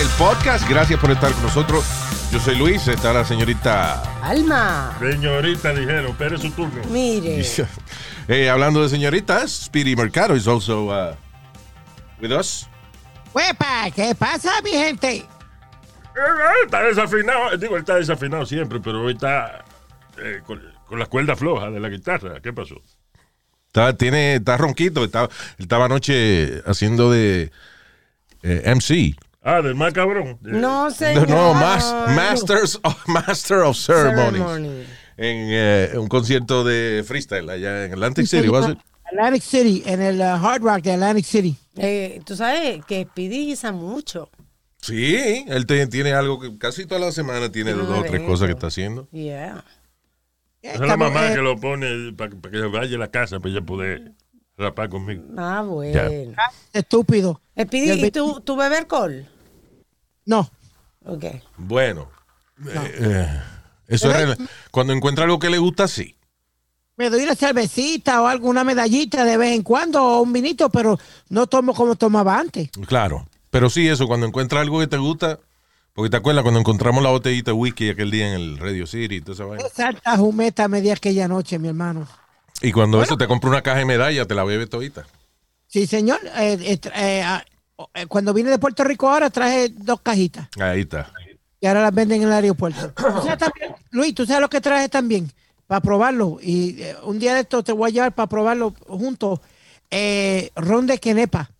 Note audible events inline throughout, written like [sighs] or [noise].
El podcast. Gracias por estar con nosotros. Yo soy Luis, está la señorita. Alma, Señorita, dijeron, espere su turno. mire. [laughs] Eh, hablando de señoritas, Speedy Mercado is also uh, with us. ¡Huepa! ¿Qué pasa, mi gente? Eh, eh, Está desafinado, digo, está desafinado siempre, pero hoy está eh, con, con las cuerdas flojas de la guitarra. ¿Qué pasó? Está, tiene, está ronquito. Estaba anoche haciendo de eh, MC. Ah, del más cabrón. No, No, señor. no, mas- Masters of, Master of Ceremonies. Ceremony. En eh, un concierto de freestyle allá en Atlantic City. ¿was it? Atlantic City, en el uh, Hard Rock de Atlantic City. Eh, Tú sabes que Speedy guisa mucho. Sí, él te- tiene algo que casi toda la semana tiene dos o tres cosas que está haciendo. Yeah. Esa es la mamá eh, que lo pone para que se vaya a la casa para ella poder rapar conmigo. Ah, bueno. Estúpido. Speedy, Y el ¿y tú, tú bebes alcohol? No. Ok. Bueno, eh, eh, eso es cuando encuentra algo que le gusta, sí. Me doy una cervecita o alguna medallita de vez en cuando o un vinito, pero no tomo como tomaba antes. Claro. Pero sí, eso, cuando encuentra algo que te gusta, porque te acuerdas cuando encontramos la botellita de whisky aquel día en el Radio City y toda esa vaina. Santa jumeta media aquella noche, mi hermano. Y cuando eso te compra una caja de medalla, te la bebe todita. Sí, señor. Eh, ah, eh, cuando vine de Puerto Rico ahora traje dos cajitas Ahí está. y ahora las venden en el aeropuerto. [coughs] O sea, también, Luis, ¿tú sabes lo que traje también? Para probarlo. Y eh, un día de esto te voy a llevar para probarlo juntos. Eh, ron de quenepa.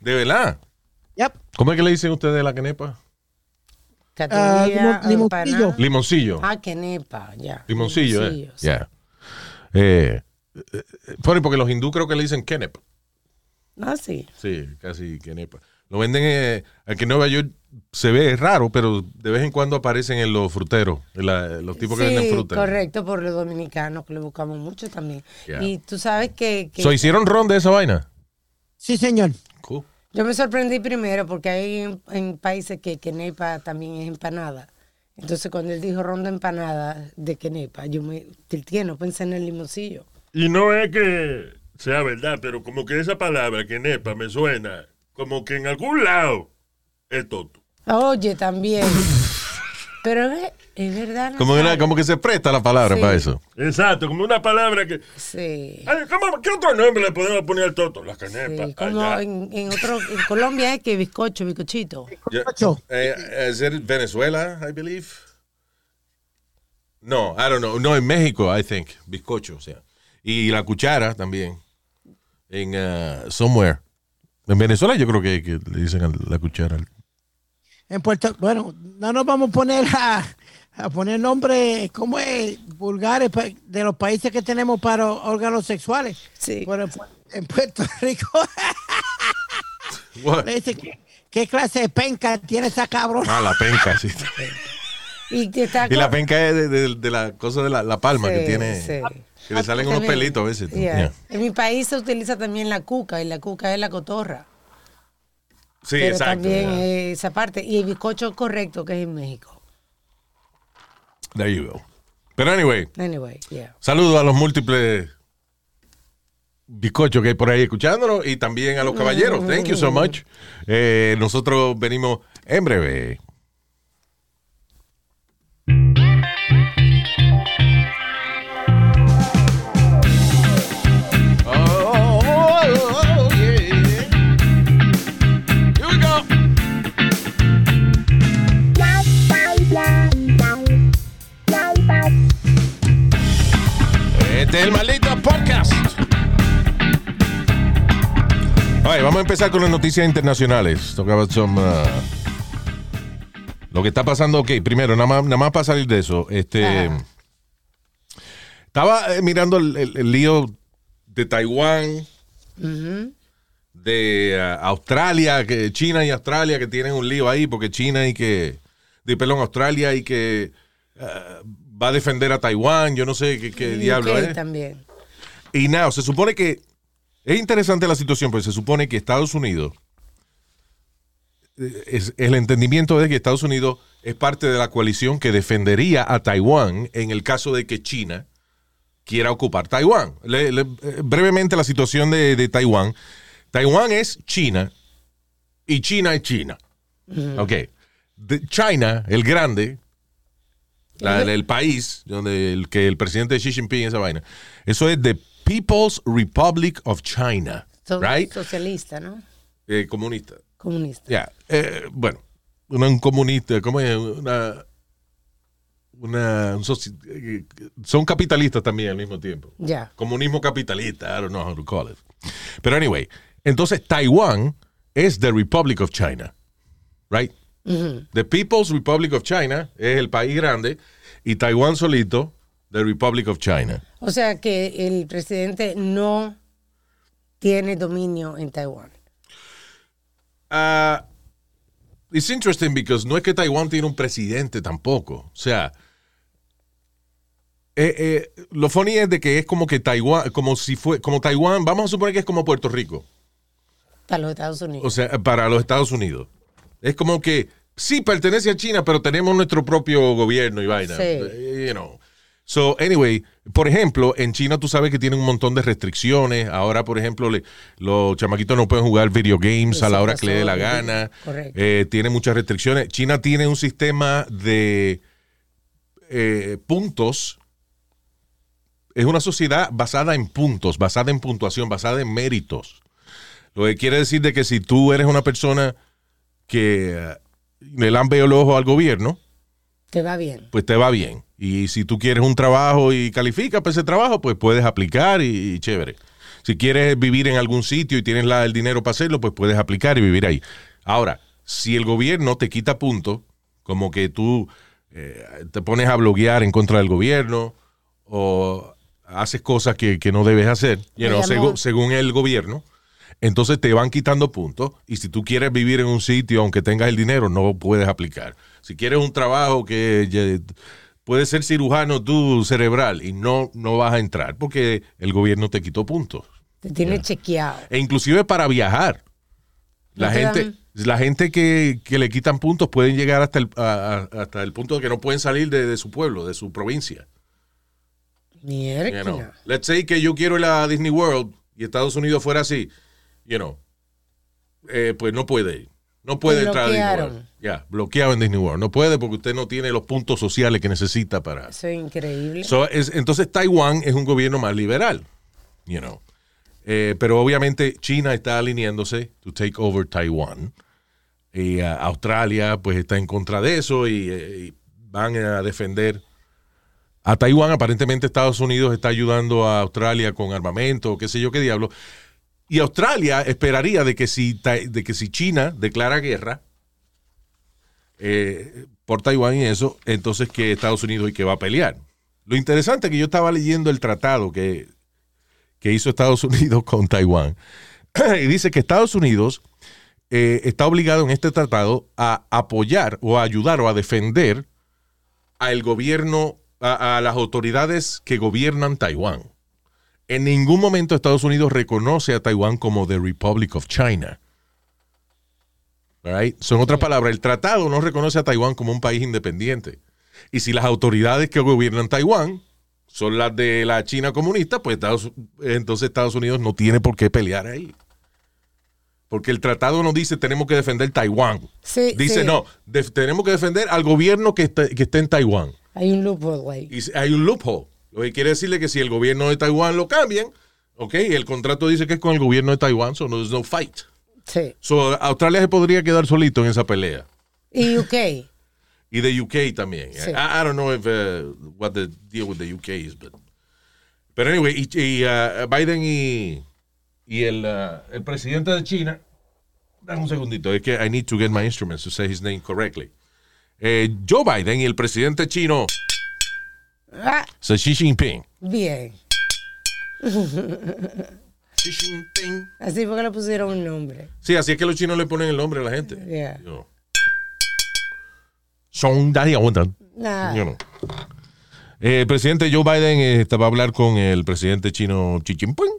De verdad. Yep. ¿Cómo es que le dicen ustedes a la quenepa? Categoría, limon- limoncillo. empanada. Limoncillo. Ah, quenepa, ya. Limoncillo, eh. Limoncillo, sí. Ya. Eh, eh, eh, funny, porque los hindú creo que le dicen kenep. Ah, sí. Sí, casi kenepa. Lo venden eh, aquí en Nueva York. Se ve raro, pero de vez en cuando aparecen en los fruteros, en la- los tipos que sí, venden fruta. correcto, por los dominicanos que le buscamos mucho también. Yeah. Y tú sabes que, que So, ¿Hicieron ron de esa vaina? Sí, señor. Cool. yo me sorprendí primero porque hay en, en países que quenepa también es empanada. Entonces cuando él dijo ronda empanada de quenepa, yo me tilteé, no pensé en el limoncillo. Y no es que sea verdad, pero como que esa palabra, que nepa, me suena como que en algún lado es toto. Oye, también. Pero es, es verdad. Como, Nazario. una- como que se presta la palabra Sí. para eso. Exacto, como una palabra que... Sí. Ay, ¿cómo- ¿Qué otro nombre le podemos poner al toto? La sí, canepa. Como allá. en, en otro, en Colombia es que bizcocho, bizcochito. Yeah. Ocho. Eh, ¿Es it Venezuela, I believe? No, I don't know. No, en México, I think. Bizcocho, o sea. Y la cuchara también. En uh, somewhere. En Venezuela yo creo que, que le dicen a la cuchara. En Puerto bueno, no nos vamos a poner a, a poner nombres, ¿cómo es? Vulgares pa- de los países que tenemos para órganos sexuales. Sí. Pero en, Pu- en Puerto [laughs] Rico What? le dice, ¿qué, qué clase de penca tiene esa cabrona? Ah, la penca, sí. Y, que está Y la penca es de, de- de la cosa de la, la palma que tiene. sí. Que le salen unos pelitos a veces. Yeah. Yeah. En mi país se utiliza también la cuca y la cuca es la cotorra. Sí, pero exacto. también yeah. esa parte. Y el bizcocho correcto que es en México. There you go. Pero anyway, Anyway, yeah. saludos a los múltiples bizcochos que hay por ahí escuchándonos y también a los caballeros. Thank you so much. Eh, nosotros venimos en breve. Empezar con las noticias internacionales. About some, uh, lo que está pasando, ok, primero, nada más, nada más para salir de eso. Este, Ajá. estaba eh, mirando el, el- el lío de Taiwán, de ah, Australia, que China y Australia que tienen un lío ahí, porque China y que, de perdón, Australia y que ah, va a defender a Taiwán, yo no sé qué, qué diablo es. también. Y now, se supone que es interesante la situación, pues se supone que Estados Unidos, eh, es, el entendimiento es que Estados Unidos es parte de la coalición que defendería a Taiwán en el caso de que China quiera ocupar Taiwán. Le- le- eh, brevemente la situación de, de Taiwán. Taiwán es China y China es China. Ok. De- China, el grande, la- el país donde el, que el presidente Xi Jinping esa vaina, eso es the People's Republic of China, So- right? Socialista, ¿no? Eh, comunista. Comunista. Ya, eh, bueno, una- un comunista, ¿cómo es? Una, una, un soci- eh, son capitalistas también al mismo tiempo. Ya. Comunismo capitalista, I don't know how to call it. Pero anyway, entonces Taiwán es the Republic of China, right? The People's Republic of China es el país grande y Taiwán solito, the Republic of China. O sea que el presidente no tiene dominio en Taiwán. Ah, it's interesting because no es que Taiwán tiene un presidente tampoco. O sea, eh, eh, lo funny es de que es como que Taiwán, como si fue, como Taiwán, vamos a suponer que es como Puerto Rico. Para los Estados Unidos. O sea, para los Estados Unidos. Es como que sí pertenece a China, pero tenemos nuestro propio gobierno y vaina. Sí. Eh, You know. So, anyway, por ejemplo, en China tú sabes que tienen un montón de restricciones. Ahora, por ejemplo, le- los chamaquitos no pueden jugar video games a la hora que le dé la gana. correcto. Eh, tiene muchas restricciones. China tiene un sistema de eh, puntos. Es una sociedad basada en puntos, basada en puntuación, basada en méritos. Lo que quiere decir de que si tú eres una persona que eh, le lambe el ojo al gobierno, Te va bien. pues te va bien. Y si tú quieres un trabajo y calificas para ese trabajo, pues puedes aplicar y, y chévere. Si quieres vivir en algún sitio y tienes la- el dinero para hacerlo, pues puedes aplicar y vivir ahí. Ahora, si el gobierno te quita puntos, como que tú eh, te pones a bloguear en contra del gobierno o haces cosas que, que no debes hacer, you know, según el gobierno, entonces te van quitando puntos y si tú quieres vivir en un sitio, aunque tengas el dinero, no puedes aplicar. Si quieres un trabajo que puedes ser cirujano tú cerebral y no, no vas a entrar porque el gobierno te quitó puntos. Te tiene chequeado. E inclusive para viajar. La ¿No te gente, dan? la gente que, que le quitan puntos pueden llegar hasta el, a- a- hasta el punto de que no pueden salir de, de su pueblo, de su provincia. You Mierda. know. Let's say que yo quiero ir a Disney World y Estados Unidos fuera así, you know, eh, pues no puede ir. No puede entrar a Disney. World. Ya, bloqueado en Disney World. No puede porque usted no tiene los puntos sociales que necesita para... Eso es increíble. So, es- entonces Taiwán es un gobierno más liberal, you know. Eh, pero obviamente China está alineándose to take over Taiwán. Y ah, Australia pues está en contra de eso y, eh, y van a defender a Taiwán. Aparentemente Estados Unidos está ayudando a Australia con armamento, qué sé yo qué diablo. Y Australia esperaría de que si, de que si China declara guerra eh, por Taiwán y eso, entonces que Estados Unidos y que va a pelear. Lo interesante es que yo estaba leyendo el tratado que, que hizo Estados [laughs] Unidos con Taiwán [clears throat] y dice que Estados Unidos eh, está obligado en este tratado a apoyar o a ayudar o a defender al gobierno, a las autoridades que gobiernan Taiwán. En ningún momento Estados Unidos reconoce a Taiwán como the Republic of China. Right? Son otras palabras, el tratado no reconoce a Taiwán como un país independiente. Y si las autoridades que gobiernan Taiwán son las de la China comunista, pues Estados- entonces Estados Unidos no tiene por qué pelear ahí. Porque el tratado no dice tenemos que defender Taiwán. Sí, Dice sí. no, tenemos que defender al gobierno que esté, que esté en Taiwán. Hay un loophole ahí. Hay un loophole. Lo que quiere decirle que si el gobierno de Taiwán lo cambian, ok, el contrato dice que es con el gobierno de Taiwán, so no there's no fight. Sí. So Australia se podría quedar solito en esa pelea. Y UK. Y de UK también. Sí. I, I don't know if, uh, what the deal with the UK is, but. Pero anyway, y, y, uh, Biden y, y el, uh, el presidente de China. Dame un segundito, es que I need to get my instruments to say his name correctly. Eh, Joe Biden y el presidente chino Ah, Xi Jinping. bien. [laughs] Xi Jinping. Así fue que le pusieron un nombre. Sí, así es que los chinos le ponen el nombre a la gente. Yeah. You know. Song Dai Aodan. Nah. You know. Eh, el presidente Joe Biden estaba a hablar con el presidente chino Xi Jinping,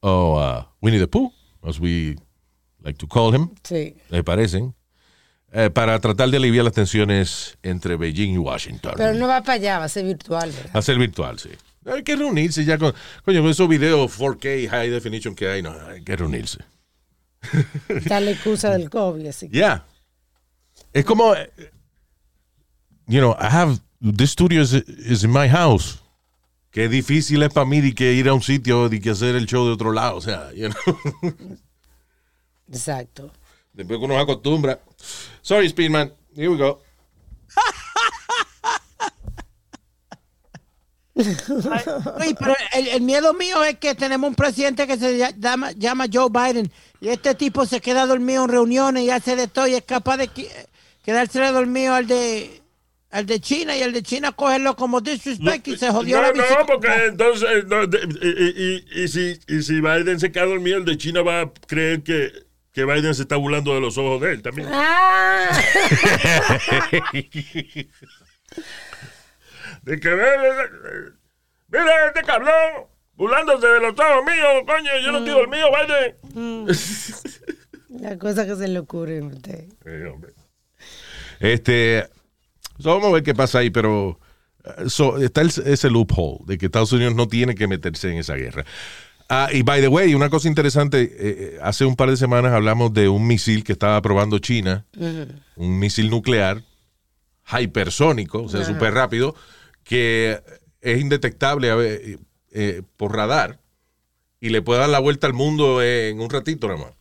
o uh, Winnie the Pooh, as we like to call him, Sí. me parecen, eh, para tratar de aliviar las tensiones entre Beijing y Washington. Pero no va para allá, va a ser virtual, ¿verdad? Hacer virtual, sí. Hay que reunirse ya con, coño, con esos videos 4K high definition que hay, no, hay que reunirse. Está la excusa del COVID, así que. Yeah. Es como, eh, you know, I have, this studio is, is in my house. Qué difícil es para mí de que ir a un sitio y que hacer el show de otro lado, o sea, you know. Exacto. Después que uno se acostumbra. Sorry, Speedman. Here we go. Luis, pero el, el miedo mío es que tenemos un presidente que se lla- llama, llama Joe Biden y este tipo se queda dormido en reuniones y hace de todo y es capaz de quedarse dormido al de al de China y el de China cogerlo como disrespect y se jodió no, la no, visita. porque entonces, no, de- y, y- y si, y si Biden se queda dormido, el de China va a creer que, que Biden se está burlando de los ojos de él también. ¡Ah! De que ve, ve- mira este cabrón, burlándose de los ojos míos, coño, yo no estoy dormido, Biden. La cosa que se le ocurre a usted. Eh, hombre. Este, so vamos a ver qué pasa ahí, pero so, está el- ese loophole de que Estados Unidos no tiene que meterse en esa guerra. Ah, y by the way, una cosa interesante, eh, eh, hace un par de semanas hablamos de un misil que estaba probando China, un misil nuclear hipersónico, o sea, súper rápido, que es indetectable a ver, eh, por radar y le puede dar la vuelta al mundo en un ratito nada más.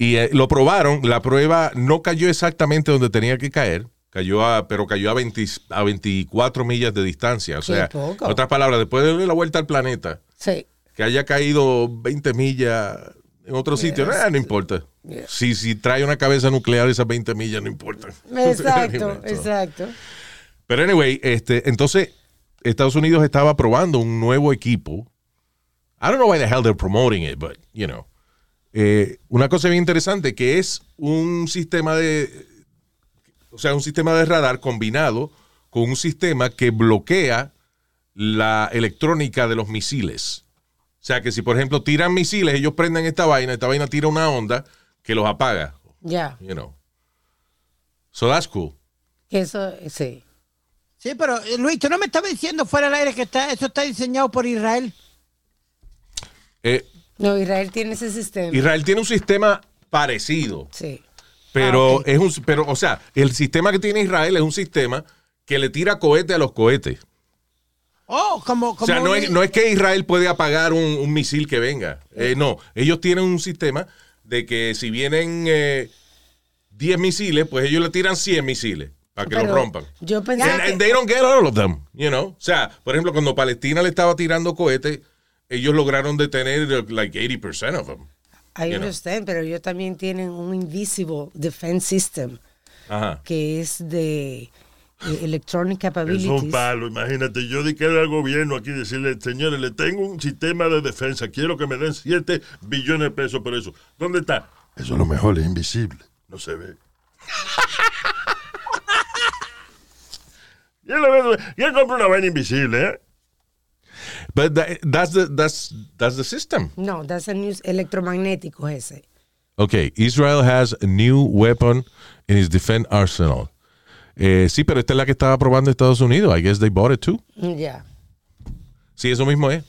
Y lo probaron, la prueba no cayó exactamente donde tenía que caer, cayó a, pero cayó a, 20 a 24 millas de distancia. O sea, en otras palabras, después de darle la vuelta al planeta, Sí. Que haya caído 20 millas en otro sitio, eh, no importa. Si, si trae una cabeza nuclear, esas 20 millas no importan. [laughs] Exacto, exacto. Pero anyway, este, entonces Estados Unidos estaba probando un nuevo equipo. I don't know why the hell they're promoting it, but you know. Eh, una cosa bien interesante que es un sistema de, o sea, un sistema de radar combinado con un sistema que bloquea la electrónica de los misiles. O sea, que si por ejemplo tiran misiles, ellos prenden esta vaina, esta vaina tira una onda que los apaga, Ya. you know. So that's cool. Que Eso, sí. Sí, pero eh, Luis, tú no me estabas diciendo fuera del aire que está, eso está diseñado por Israel. Eh, No, Israel tiene ese sistema. Israel tiene un sistema parecido, Sí. pero Ah, es un, pero, o sea, el sistema que tiene Israel es un sistema que le tira cohete a los cohetes. Oh, como, como O sea, no un- es, no es que Israel puede apagar un, un misil que venga. Eh, no, ellos tienen un sistema de que si vienen eh, 10 misiles, pues ellos le tiran 100 misiles para que Pero los rompan. Yo pensé And, que- and they don't get all of them, you know. O sea, por ejemplo, cuando Palestina le estaba tirando cohetes, ellos lograron detener like 80% of them. I you know. understand, pero ellos también tienen un invisible defense system Ajá. que es de eh, electronic Es un capabilities. palo, imagínate. Yo di que era al gobierno aquí decirle, señores, le tengo un sistema de defensa, quiero que me den 7 billones de pesos por eso. ¿Dónde está? Eso a lo mejor es invisible, no se ve. [laughs] él compra una vaina invisible, ¿eh? But that, that's the that's that's the system. No, that's a news electromagnético ese. Okay, Israel has a new weapon in its defense arsenal. Eh, sí, pero esta es la que estaba probando Estados Unidos. I guess they bought it too. Ya. Sí, eso mismo es.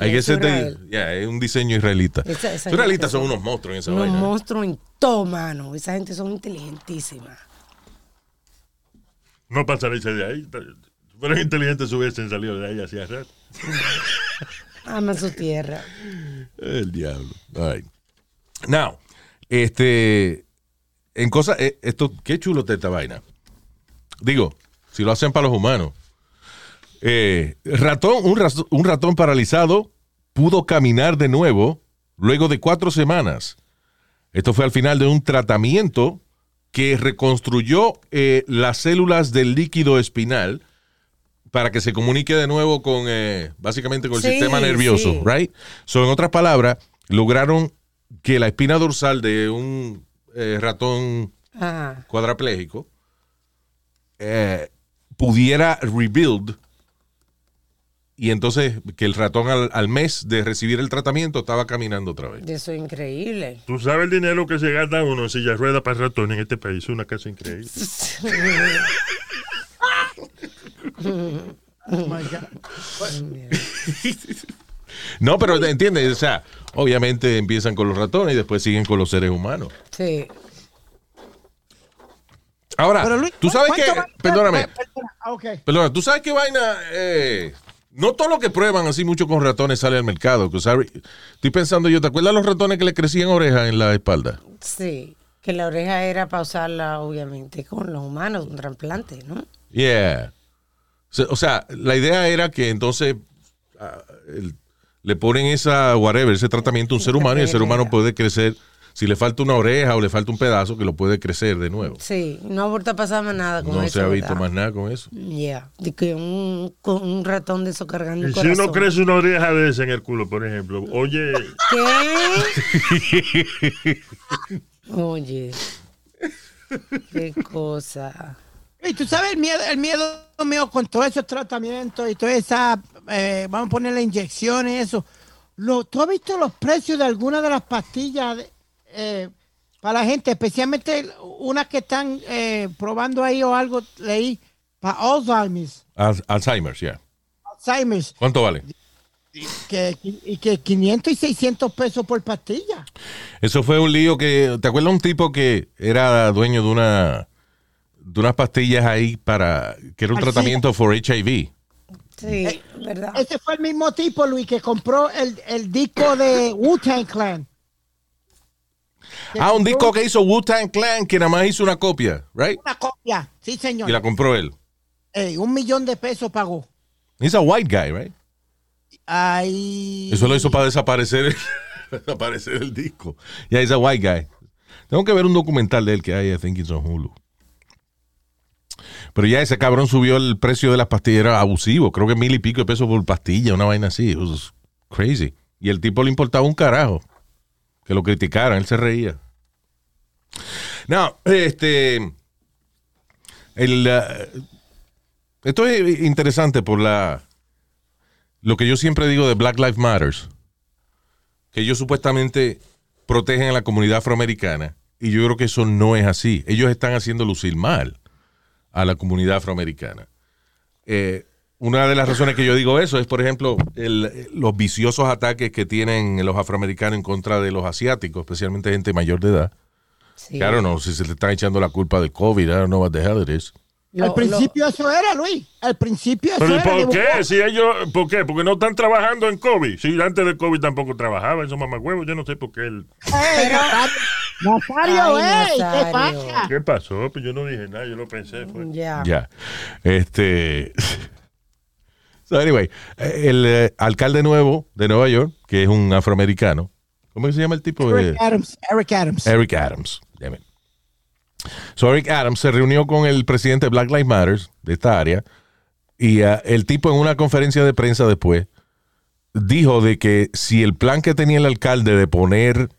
I Es guess es, de, yeah, es un diseño israelita. Esa- israelitas son son unos monstruos en esa Unos vaina. monstruos en todo, mano. Esa gente son inteligentísimas. No salirse de ahí. Si fueran inteligentes, se hubiesen salido de ahí hacía rato. [laughs] Aman su tierra. El diablo. All right. Now, este, en cosas, eh, esto, qué chulo está esta vaina. Digo, si lo hacen para los humanos. Eh, ratón, un, ratón paralizado pudo caminar de nuevo luego de cuatro semanas. Esto fue al final de un tratamiento que reconstruyó eh, las células del líquido espinal para que se comunique de nuevo con, eh, básicamente con el Sí, sistema nervioso, sí. right? So, en otras palabras, lograron que la espina dorsal de un eh, ratón Ajá. cuadraplégico eh, pudiera rebuild y entonces que el ratón al, al mes de recibir el tratamiento estaba caminando otra vez. Eso es increíble. Tú sabes el dinero que se gasta uno en silla de ruedas para ratón en este país. Es una cosa increíble. [laughs] [laughs] Oh my God. [laughs] No, pero entiendes, o sea, obviamente empiezan con los ratones y después siguen con los seres humanos. Sí. Ahora, Pero Luis, tú sabes que, ¿cuánto va- perdóname, Perdona, ah, ok. perdona, tú sabes qué vaina, eh, no todo lo que prueban así mucho con ratones sale al mercado. estoy pensando yo, ¿te acuerdas los ratones que le crecían orejas en la espalda? Sí. Que la oreja era para usarla, obviamente, con los humanos, un trasplante, ¿no? Yeah. O sea- la idea era que entonces ah, el- le ponen esa, whatever, ese tratamiento a un ser humano y el ser humano puede crecer. Si le falta una oreja o le falta un pedazo, que lo puede crecer de nuevo. Sí, no ha vuelto a pasar más nada con No eso. se ha visto ¿verdad? más nada con eso. Ya, de que un, con un ratón de eso cargando Y el si corazón. uno crece una oreja de esa en el culo, por ejemplo, oye, ¿Qué? [laughs] Oye. Qué cosa. Y tú sabes el miedo, el miedo mío con todos esos tratamientos y todas esas, eh, vamos a ponerle inyecciones y eso. Lo, ¿Tú has visto los precios de algunas de las pastillas de- eh, para la gente, especialmente unas que están eh, probando ahí o algo, leí, para Alzheimer's, Al- Alzheimer's, ya. Alzheimer's, ¿Cuánto vale? que, y que 500 y 600 pesos por pastilla. Eso fue un lío que. ¿Te acuerdas un tipo que era dueño de una de unas pastillas ahí para que era un tratamiento for HIV? Sí, ¿verdad? Ese fue el mismo tipo, Luis, que compró el, el disco de Wu-Tang Clan. Ah, un disco que hizo Wu-Tang Clan que nada más hizo una copia, right? Una copia, sí, señor. Y la compró él. Ey, un millón de pesos pagó. He's a white guy, right? Ay. Eso lo hizo para desaparecer, [laughs] desaparecer el disco. Yeah, he's a white guy. Tengo que ver un documental de él que hay, I think it's on Hulu. Pero ya ese cabrón subió el precio de las pastillas, era abusivo. Creo que mil y pico de pesos por pastilla, una vaina así. It was crazy. Y el tipo le importaba un carajo. Que lo criticaran, él se reía. No, este. El, esto es interesante por la. Lo que yo siempre digo de Black Lives Matters. Que ellos supuestamente protegen a la comunidad afroamericana. Y yo creo que eso no es así. Ellos están haciendo lucir mal a la comunidad afroamericana. Eh, una de las razones que yo digo eso es, por ejemplo, el- los viciosos ataques que tienen los afroamericanos en contra de los asiáticos, especialmente gente mayor de edad. Sí. Claro, no, si se le están echando la culpa del COVID, I don't know what the hell it is. Lo- Al principio eso era, Luis. Al principio eso ¿pero era. por de qué? Si ellos, ¿por qué? Porque no están trabajando en COVID. Si antes del COVID tampoco trabajaban esos mamagüevos, yo no sé por qué. El... Ey, Nazario, ey, ¿qué pasa? ¿Qué pasó? Pues yo no dije nada, yo lo pensé. Fue. ya. Ya. Este. So, anyway, el eh, alcalde nuevo de Nueva York, que es un afroamericano. ¿Cómo se llama el tipo? Eric Eh, Adams. Eric Adams. Eric Adams. Damn it. So Eric Adams se reunió con el presidente de Black Lives Matter de esta área y ah, el tipo en una conferencia de prensa después dijo de que si el plan que tenía el alcalde de poner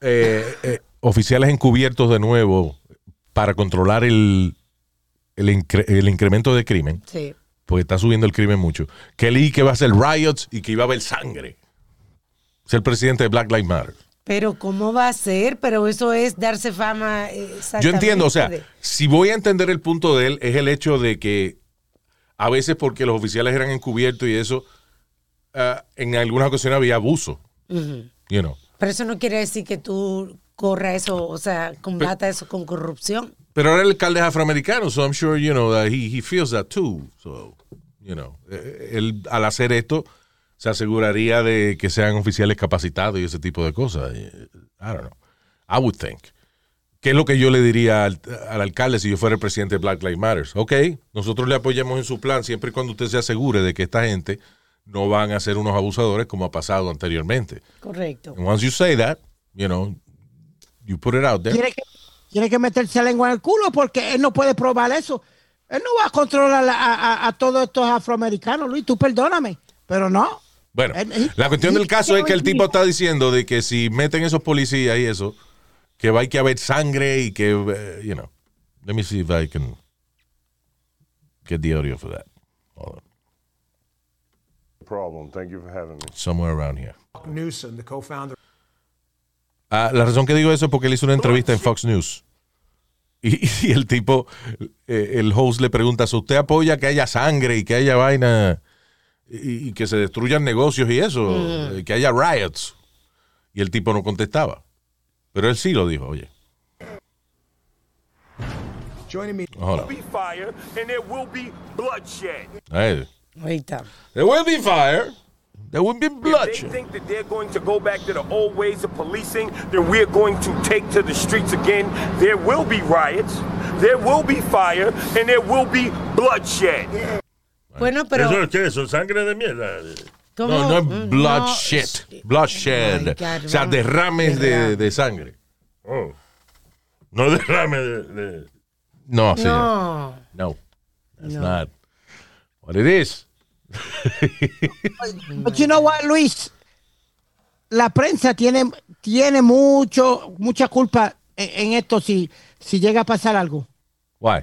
eh, eh, oficiales encubiertos de nuevo para controlar el, el, incre- el incremento de crimen, Sí. Porque está subiendo el crimen mucho, que leí que va a ser riots y que iba a haber sangre. Es el presidente de Black Lives Matter. Pero ¿cómo va a ser? Pero eso es darse fama. eh, Yo entiendo, o sea, si voy a entender el punto de él, es el hecho de que a veces porque los oficiales eran encubiertos y eso, ah, en algunas ocasiones había abuso, you know. Pero eso no quiere decir que tú corra eso, o sea, combata eso con corrupción. Pero ahora el alcalde es afroamericano, so I'm sure, you know, that he, he feels that too. So, you know, eh, él al hacer esto se aseguraría de que sean oficiales capacitados y ese tipo de cosas. Eh, I don't know. I would think. ¿Qué es lo que yo le diría al, al alcalde si yo fuera el presidente de Black Lives Matter? Ok, nosotros le apoyamos en su plan siempre y cuando usted se asegure de que esta gente no van a ser unos abusadores como ha pasado anteriormente. Correcto. And once you say that, you know, you put it out there. Tiene que, tiene que meterse la lengua en el culo porque él no puede probar eso. Él no va a controlar a, a- a todos estos afroamericanos, Luis, tú perdóname, pero no. Bueno, Él- la cuestión del caso es que el tipo está diciendo de que si meten esos policías y eso, que va a que haber sangre y que, eh, you know. Let me see if I can get the audio for that. Hold on. problem. Thank you for having me. Somewhere around here. Newsom, the co-founder. Ah, la razón que digo eso es porque él hizo una entrevista en Fox News. Y, [laughs] y el tipo, eh, el host le pregunta, si usted apoya que haya sangre y que haya vaina y, y que se destruyan negocios y eso, eh, que haya riots. Y el tipo no contestaba. Pero él sí lo dijo, oye. Joining me. Hold on. be fire and there will be bloodshed. Ahí. Ahí está. There will be fire. There will be If they think that they're going to go back to the old ways of policing, then we're going to take to the streets again. There will be riots, there will be fire, and there will be bloodshed. Bueno, pero. ¿Eso es qué? ¿Eso sangre de mierda? ¿cómo? No, no es Mm, bloodshed. no. Bloodshed. Oh God, o sea, derrames de, de sangre. Oh. No derrame de... de- No, señor. No. No. That's No. not what it is. But you know what, Luis? La prensa tiene, tiene mucho, mucha culpa en, en esto si, si llega a pasar algo. Why?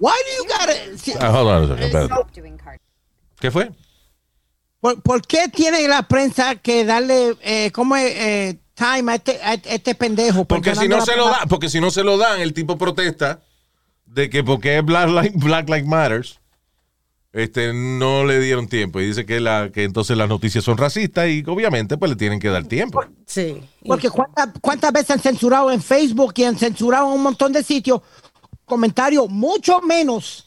Why do you gotta- si- Ah, hold on a second, espérate. ¿Qué fue? ¿por, por qué tiene la prensa que darle eh, como eh, time a este, a este pendejo? Porque si no se lo dan, porque si no se lo dan, el tipo protesta de que porque es Black Lives Black Lives Matters, este, no le dieron tiempo y dice que la que entonces las noticias son racistas y obviamente pues le tienen que dar tiempo. Sí. Porque cuántas, cuántas veces han censurado en Facebook y han censurado en un montón de sitios comentarios mucho menos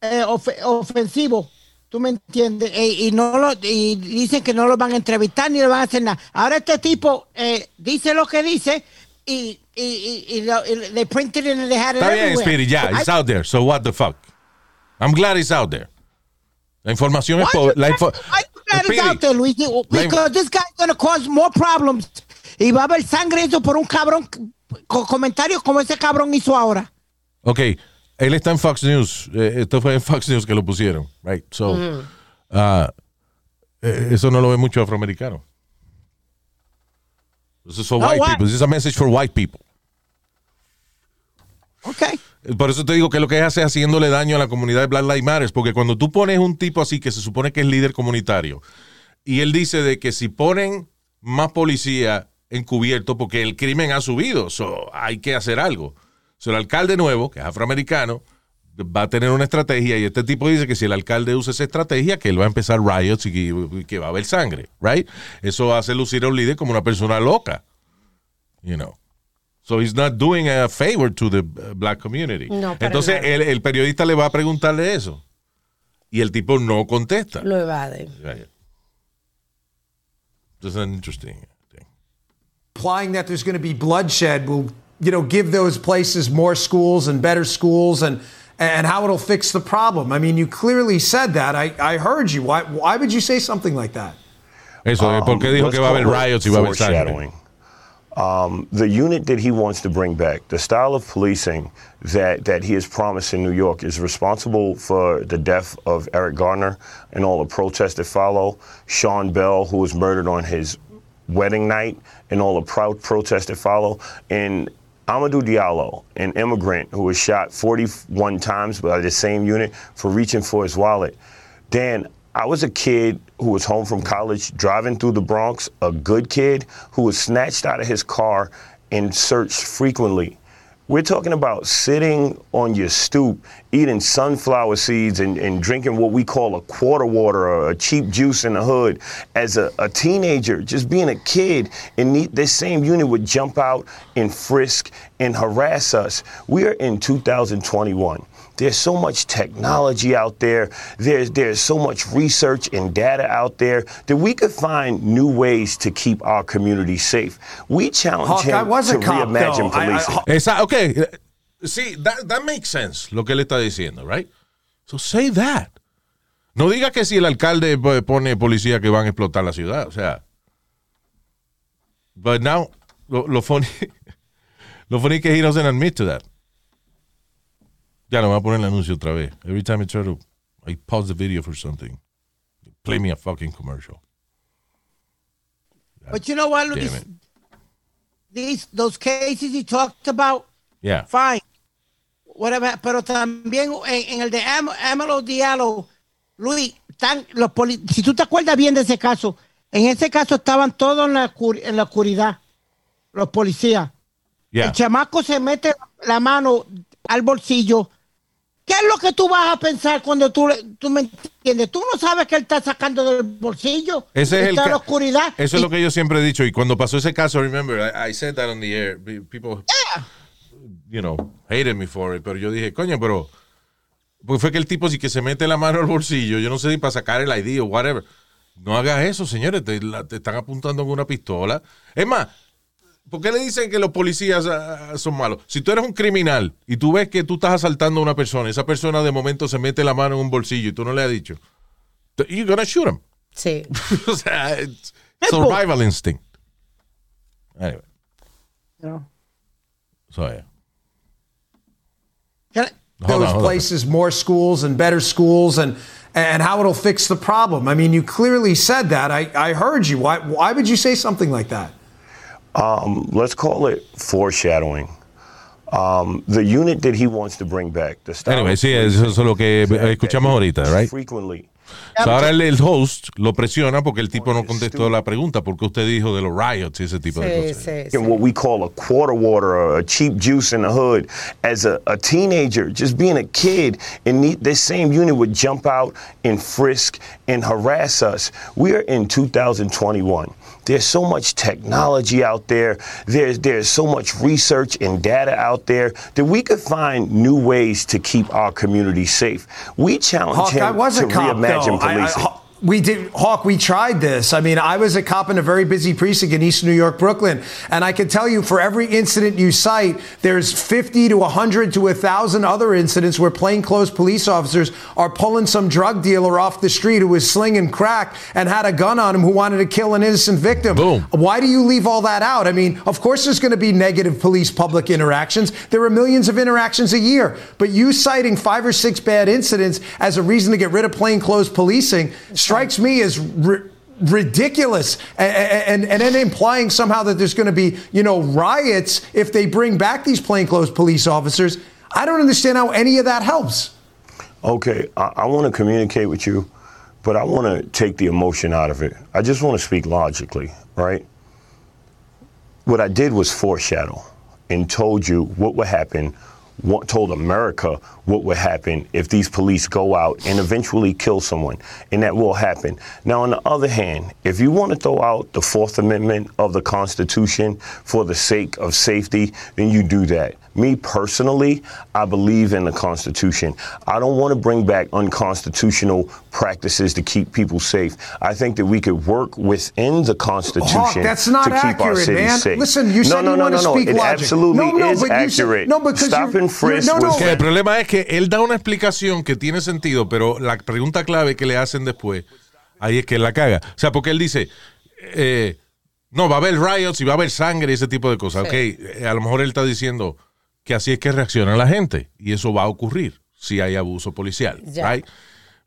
eh, ofe- ofensivos. ¿Tú me entiendes? Eh, y no lo, y dicen que no lo van a entrevistar ni le van a hacer nada. Ahora este tipo eh, dice lo que dice y, y, y, y lo- y they printed it and they had it Está bien, ya, I- it's out there. So what the fuck? I'm glad it's out there. La información es Why po- you la info-. Y va a haber sangre eso por un cabrón con comentarios como ese cabrón hizo ahora. Ok, él está en Fox News. Eh, esto fue en Fox News que lo pusieron, right? So, eh, eso no lo ve mucho afroamericano. This is for No, white why? people. This is a message for white people. Por eso te digo que lo que hace es haciéndole daño a la comunidad de Black Lives Matter, porque cuando tú pones un tipo así que se supone que es líder comunitario, y él dice de que si ponen más policía encubierto, porque el crimen ha subido, so, hay que hacer algo. So, el alcalde nuevo, que es afroamericano, va a tener una estrategia, y este tipo dice que si el alcalde usa esa estrategia, que él va a empezar riots y que, y que va a haber sangre, right? Eso hace lucir a un líder como una persona loca, you know. So he's not doing a favor to the uh, black community. No, para Entonces nada. el, el periodista le va a preguntarle eso. Y el tipo no contesta. Lo evade. Right. This is an interesting thing. implying that there's going to be bloodshed will you know give those places more schools and better schools and and how it'll fix the problem i mean you clearly said that i, I heard you why, why would you say something like that Eso, Um, ¿por qué dijo let's que va a haber riots y va a haber sangre? Um, the unit that he wants to bring back, the style of policing that, that he has promised in New York, is responsible for the death of Eric Garner and all the protests that follow. Sean Bell, who was murdered on his wedding night, and all the proud protests that follow. And Amadou Diallo, an immigrant who was shot 41 times by the same unit for reaching for his wallet. Dan, I was a kid who was home from college driving through the Bronx, a good kid who was snatched out of his car and searched frequently. We're talking about sitting on your stoop, eating sunflower seeds and, and drinking what we call a quarter water or a cheap juice in the hood. As a, a teenager, just being a kid, and this same unit would jump out and frisk and harass us. We are in 2021. There's so much technology out there. There's there's so much research and data out there that we could find new ways to keep our community safe. We challenge Hawk, I him was to a cop, reimagine though. I- I- policing. Ok. Sí, that, that makes sense lo que él está diciendo, right? So say that. No diga que si el alcalde pone policía que van a explotar la ciudad, o sea. But now, lo, lo funny, [laughs] lo funny que he doesn't admit to that. Ya no voy a poner el anuncio otra vez. Every time I try to I pause the video for something, play me a fucking commercial. But you know what, Luis? These, those cases he talked about, Yeah. fine. Whatever. Pero también en, en el de Am Amelo Diallo, Luis, tan, los poli- si tú te acuerdas bien de ese caso, en ese caso estaban todos en la, en la oscuridad, los policías. Yeah. El chamaco se mete la mano al bolsillo. ¿Qué es lo que tú vas a pensar cuando tú, tú me entiendes? Tú no sabes que él está sacando del bolsillo. Ese es el está ca- la oscuridad. Eso es lo que yo siempre he dicho. Y cuando pasó ese caso, remember, I, I said that on the air. Pe- People, you know, hated me for it. Pero yo dije, coño, pero. Porque fue que el tipo sí que se mete la mano al bolsillo, yo no sé si para sacar el ID o whatever. No hagas eso, señores. Te, la- te están apuntando con una pistola. Es más, ¿por qué le dicen que los policías ah, son malos? Si tú eres un criminal y tú ves que tú estás asaltando a una persona, esa persona de momento se mete la mano en un bolsillo y tú no le has dicho, you're gonna shoot him. Sí. [laughs] o sea, it's survival instinct. Anyway, No. so yeah. Can I- Hold on, those on. places more schools and better schools and and how it'll fix the problem. I mean, you clearly said that. I, I heard you. Why why would you say something like that? Um, let's call it foreshadowing. Um, the unit that he wants to bring back, the style Anyway, of sí, eso, eso es lo que that- that escuchamos ahorita, right? Frequently. So ahora el, el host lo presiona porque el tipo no contestó la pregunta porque usted dijo de los riots y ese tipo de Sí, cosas. sí, sí. What we call a quarter water or a cheap juice in the hood. As a, a teenager, just being a kid, and the, this same unit would jump out and frisk and harass us. We are in 2021. There's so much technology out there. There's there's so much research and data out there that we could find new ways to keep our community safe. We challenge Hawk, him I was to a cop, reimagine though. I- I- policing. Haw- we did, Hawk. We tried this. I mean, I was a cop in a very busy precinct in East New York, Brooklyn, and I can tell you, for every incident you cite, there's 50 to 100 to 1,000 other incidents where plainclothes police officers are pulling some drug dealer off the street who was slinging crack and had a gun on him who wanted to kill an innocent victim. Boom. Why do you leave all that out? I mean, of course, there's going to be negative police public interactions. There are millions of interactions a year. But you citing five or six bad incidents as a reason to get rid of plainclothes policing strikes me as ri- ridiculous. And, and, and then implying somehow that there's going to be, you know, riots if they bring back these plainclothes police officers. I don't understand how any of that helps. Okay, I, I want to communicate with you, but I want to take the emotion out of it. I just want to speak logically, right? What I did was foreshadow and told you what would happen, what, told America what would happen if these police go out and eventually kill someone, and that will happen. Now, on the other hand, if you want to throw out the Fourth Amendment of the Constitution for the sake of safety, then you do that. Me personally, I believe in the Constitution. I don't want to bring back unconstitutional practices to keep people safe. I think that we could work within the Constitution Hawk, that's not to keep our accurate, cities man. safe. Listen, you no, said no, you no, want no, to no. speak It logic. absolutely no, no, is but you said- accurate. no, because Stop and frisk no, no, Que el problema es que él da una explicación que tiene sentido, pero la pregunta clave que le hacen después, ahí es que él la caga. O sea, porque él dice, eh, no, va a haber riots y va a haber sangre y ese tipo de cosas. Ok, eh, a lo mejor él está diciendo que así es que reacciona la gente y eso va a ocurrir si hay abuso policial. Ya. right?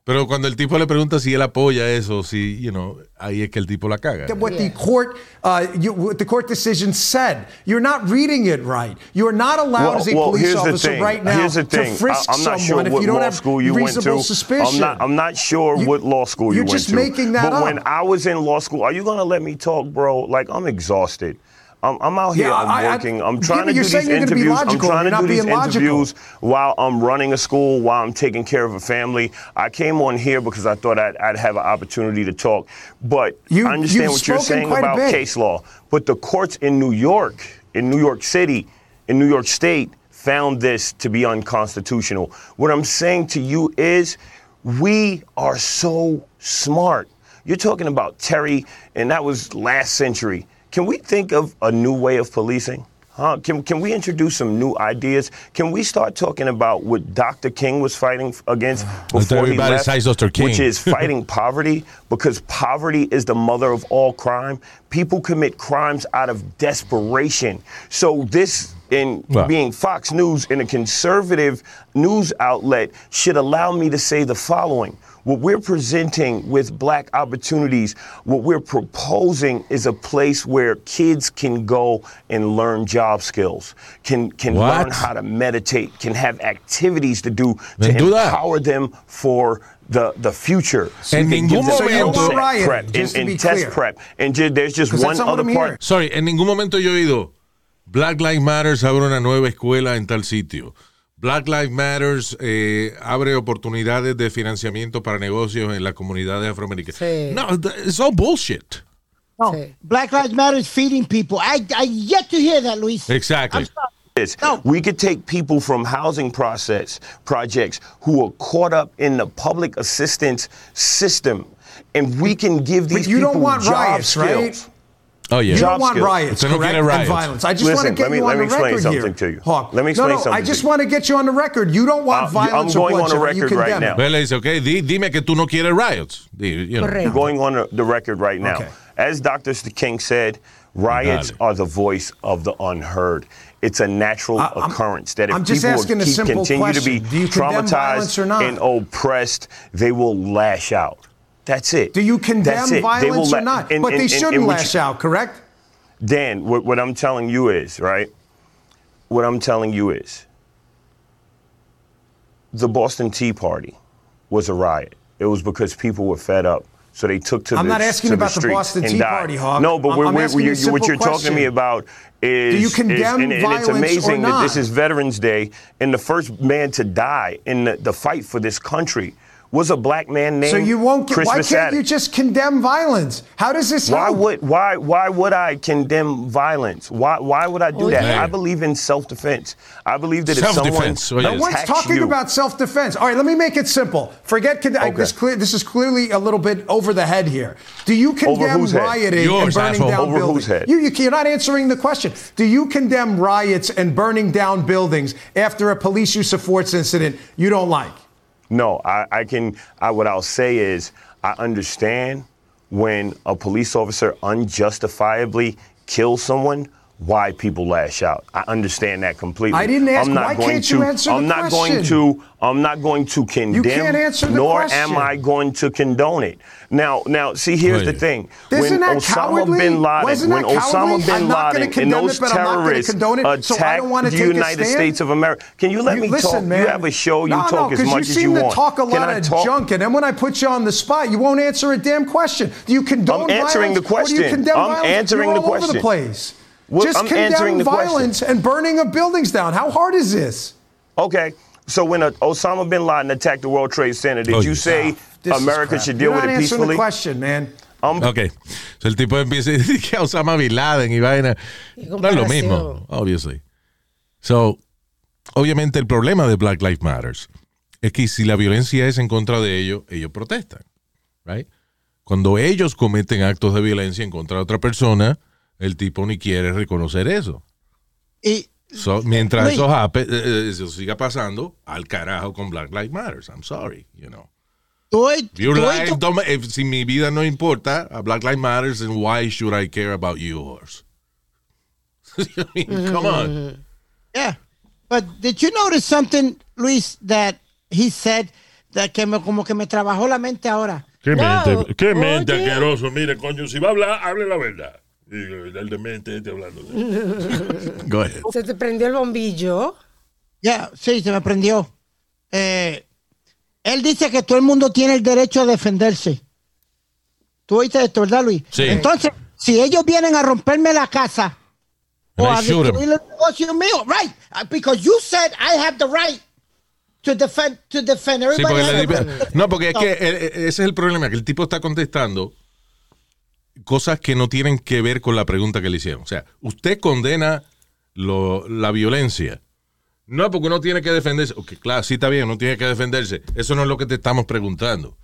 Pero cuando el tipo le pregunta si él apoya eso, si, you know, ahí es que el tipo la caga. What the court, uh, you, what the court decision said. You're not reading it right. You are not allowed Well, as a well, police officer thing. right now Here's the to thing. frisk I, am not someone sure if what you don't law have school you went reasonable to. suspicion. I'm not. I'm not sure You- what law school you you're went just to. making that but up. when I was in law school, are you gonna let me talk, bro? Like I'm exhausted. I'm, I'm out here. Yeah, I'm I- I- working. I'm trying but to do these saying you're gonna be interviews. I'm trying to do these logical. interviews while I'm running a school, while I'm taking care of a family. I came on here because I thought I'd, I'd have an opportunity to talk. But You- I understand what you're saying about case law. But the courts in New York, in New York City, in New York State, found this to be unconstitutional. What I'm saying to you is we are so smart. You're talking about Terry, and that was last century. Can we think of a new way of policing? Huh? Can, can we introduce some new ideas? Can we start talking about what Dr. King was fighting against [sighs] before he left, Dr. King. which is [laughs] fighting poverty because poverty is the mother of all crime. People commit crimes out of desperation. So this in Well. being Fox News in a conservative news outlet should allow me to say the following. What we're presenting with black opportunities, what we're proposing is a place where kids can go and learn job skills, can can What? learn how to meditate, can have activities to do to Then do that. empower them for the the future. En We can ningún give So you momento- want set rioting, prep just and, to be and test clear. prep. And ju- there's just one that's not what other part. hearing. Sorry, en ningún momento yo he oído Black Lives Matters abre una nueva escuela en tal sitio. Black Lives Matters eh, abre oportunidades de financiamiento para negocios en las comunidades afroamericanas. Sí. No, it's all bullshit. No, Sí. Black Lives Matter is feeding people. I I yet to hear that, Luis. Exactly. I'm sorry. is No. we could take people from housing process projects who are caught up in the public assistance system and we can give these But you people don't want job riots, right? Skills. Oh, yeah. You Job don't want skills. riots, Usted no correct? quiere riots. And violence. I just want to Listen, get let me- you let on me the explain record something here. to you. Hawk. Let me explain no, no, something I just you. want to get you on the record. You don't want Uh, violence I'm or going on the record right now. it. Pues le dice, ok, di- dime que tú no quieres riots. Di- you know. Correcto. going on the- the record right now. Okay. As Dr. King said, riots are the voice of the unheard. It's a natural I- I'm- occurrence that if I'm just people asking a keep, simple continue to be question. Do you condemn violence traumatized or not? and oppressed, they will lash out. That's it. Do you condemn it. They will violence or not? and- but and- they shouldn't and lash you- out, correct? Dan, what, what I'm telling you is, right? What I'm telling you is the Boston Tea Party was a riot. It was because people were fed up. So they took to I'm the not asking about the streets Boston Tea died. Party, Hawk. No, but I'm- we're, I'm we're, you you, what you're talking to me about is, Do you condemn is- and, and it's amazing that this is Veterans Day and the first man to die in the, the fight for this country was a black man named So you won't. Get, Chris why can't you just condemn violence? How does this Why help? would why why would I condemn violence? Why why would I do Oh, that? yeah. I believe in self-defense. I believe that if someone Self-defense. Oh. No one's talking you, about self-defense. All right, let me make it simple. Forget con- I- Okay. this. Clear, this is clearly a little bit over the head here. Do you condemn whose head? rioting Yours, and burning asshole. down Over whose buildings? head? You, you, you're not answering the question. Do you condemn riots and burning down buildings after a police use of force incident you don't like? No, I, I can. I, what I'll say is, I understand when a police officer unjustifiably kills someone, why people lash out. I understand that completely. I didn't ask- I'm not why going can't to, you answer the I'm not going to. I'm not going to condemn. You can't answer the nor question. am I going to condone it. Now, now, see, here's the thing. Isn't when that Osama cowardly? bin Laden, Wasn't when that Osama cowardly? bin I'm not Laden and those it, but I'm not gonna terrorists condone it, so I don't wanna the take United? States of America, can you let You- me listen, talk? man. You have a show. You no, talk no, as 'cause much you as seem you seem to talk a lot of talk? junk, and then when I put you on the spot, you won't answer a damn question. Do you condone I'm answering violence, the Or do you question. I'm answering You're the all over the question. place. Well, Just I'm condemn the question. violence and burning of buildings down. How hard is this? Okay. So when uh, Osama bin Laden attacked the World Trade Center, did Oh, you say America should deal You're with it answering peacefully? the question, man. Um, Ok. So, el tipo empieza a decir que Osama Bin Laden y vaina. Y No es lo mismo, obviously. So, obviamente el problema de Black Lives Matters es que si la violencia es en contra de ellos, ellos protestan. Right? Cuando ellos cometen actos de violencia en contra de otra persona, el tipo ni quiere reconocer eso. Y So, mientras Luis. eso, hape- eh, eh, eso siga pasando, al carajo con Black Lives Matters. I'm sorry, you know. tú oí- Your life if- si mi vida no importa, a Black Lives Matters, then why should I care about yours? [laughs] I mean, come on. Yeah. But did you notice something, Luis, that he said that que me, como que me trabajó la mente ahora? Qué No, mente, qué mente asqueroso. Mire, coño, si va a hablar, hable la verdad. El de mente este hablando. [laughs] Go ahead. Se te prendió el bombillo. Ya, sí, se me prendió. Eh, él dice que todo el mundo tiene el derecho a defenderse. ¿Tú oíste esto, verdad, Luis? Sí. Entonces, si ellos vienen a romperme la casa And o I a 'em. destruir el negocio mío, right? Uh, Because you said I have the right to defend to defend Sí, everybody. porque no, porque es que eh, eh, ese es el problema, que el tipo está contestando cosas que no tienen que ver con la pregunta que le hicieron. O sea, usted condena lo- la violencia. No, porque uno tiene que defenderse. Claro, sí está bien, uno tiene que defenderse. Eso no es lo que te estamos preguntando.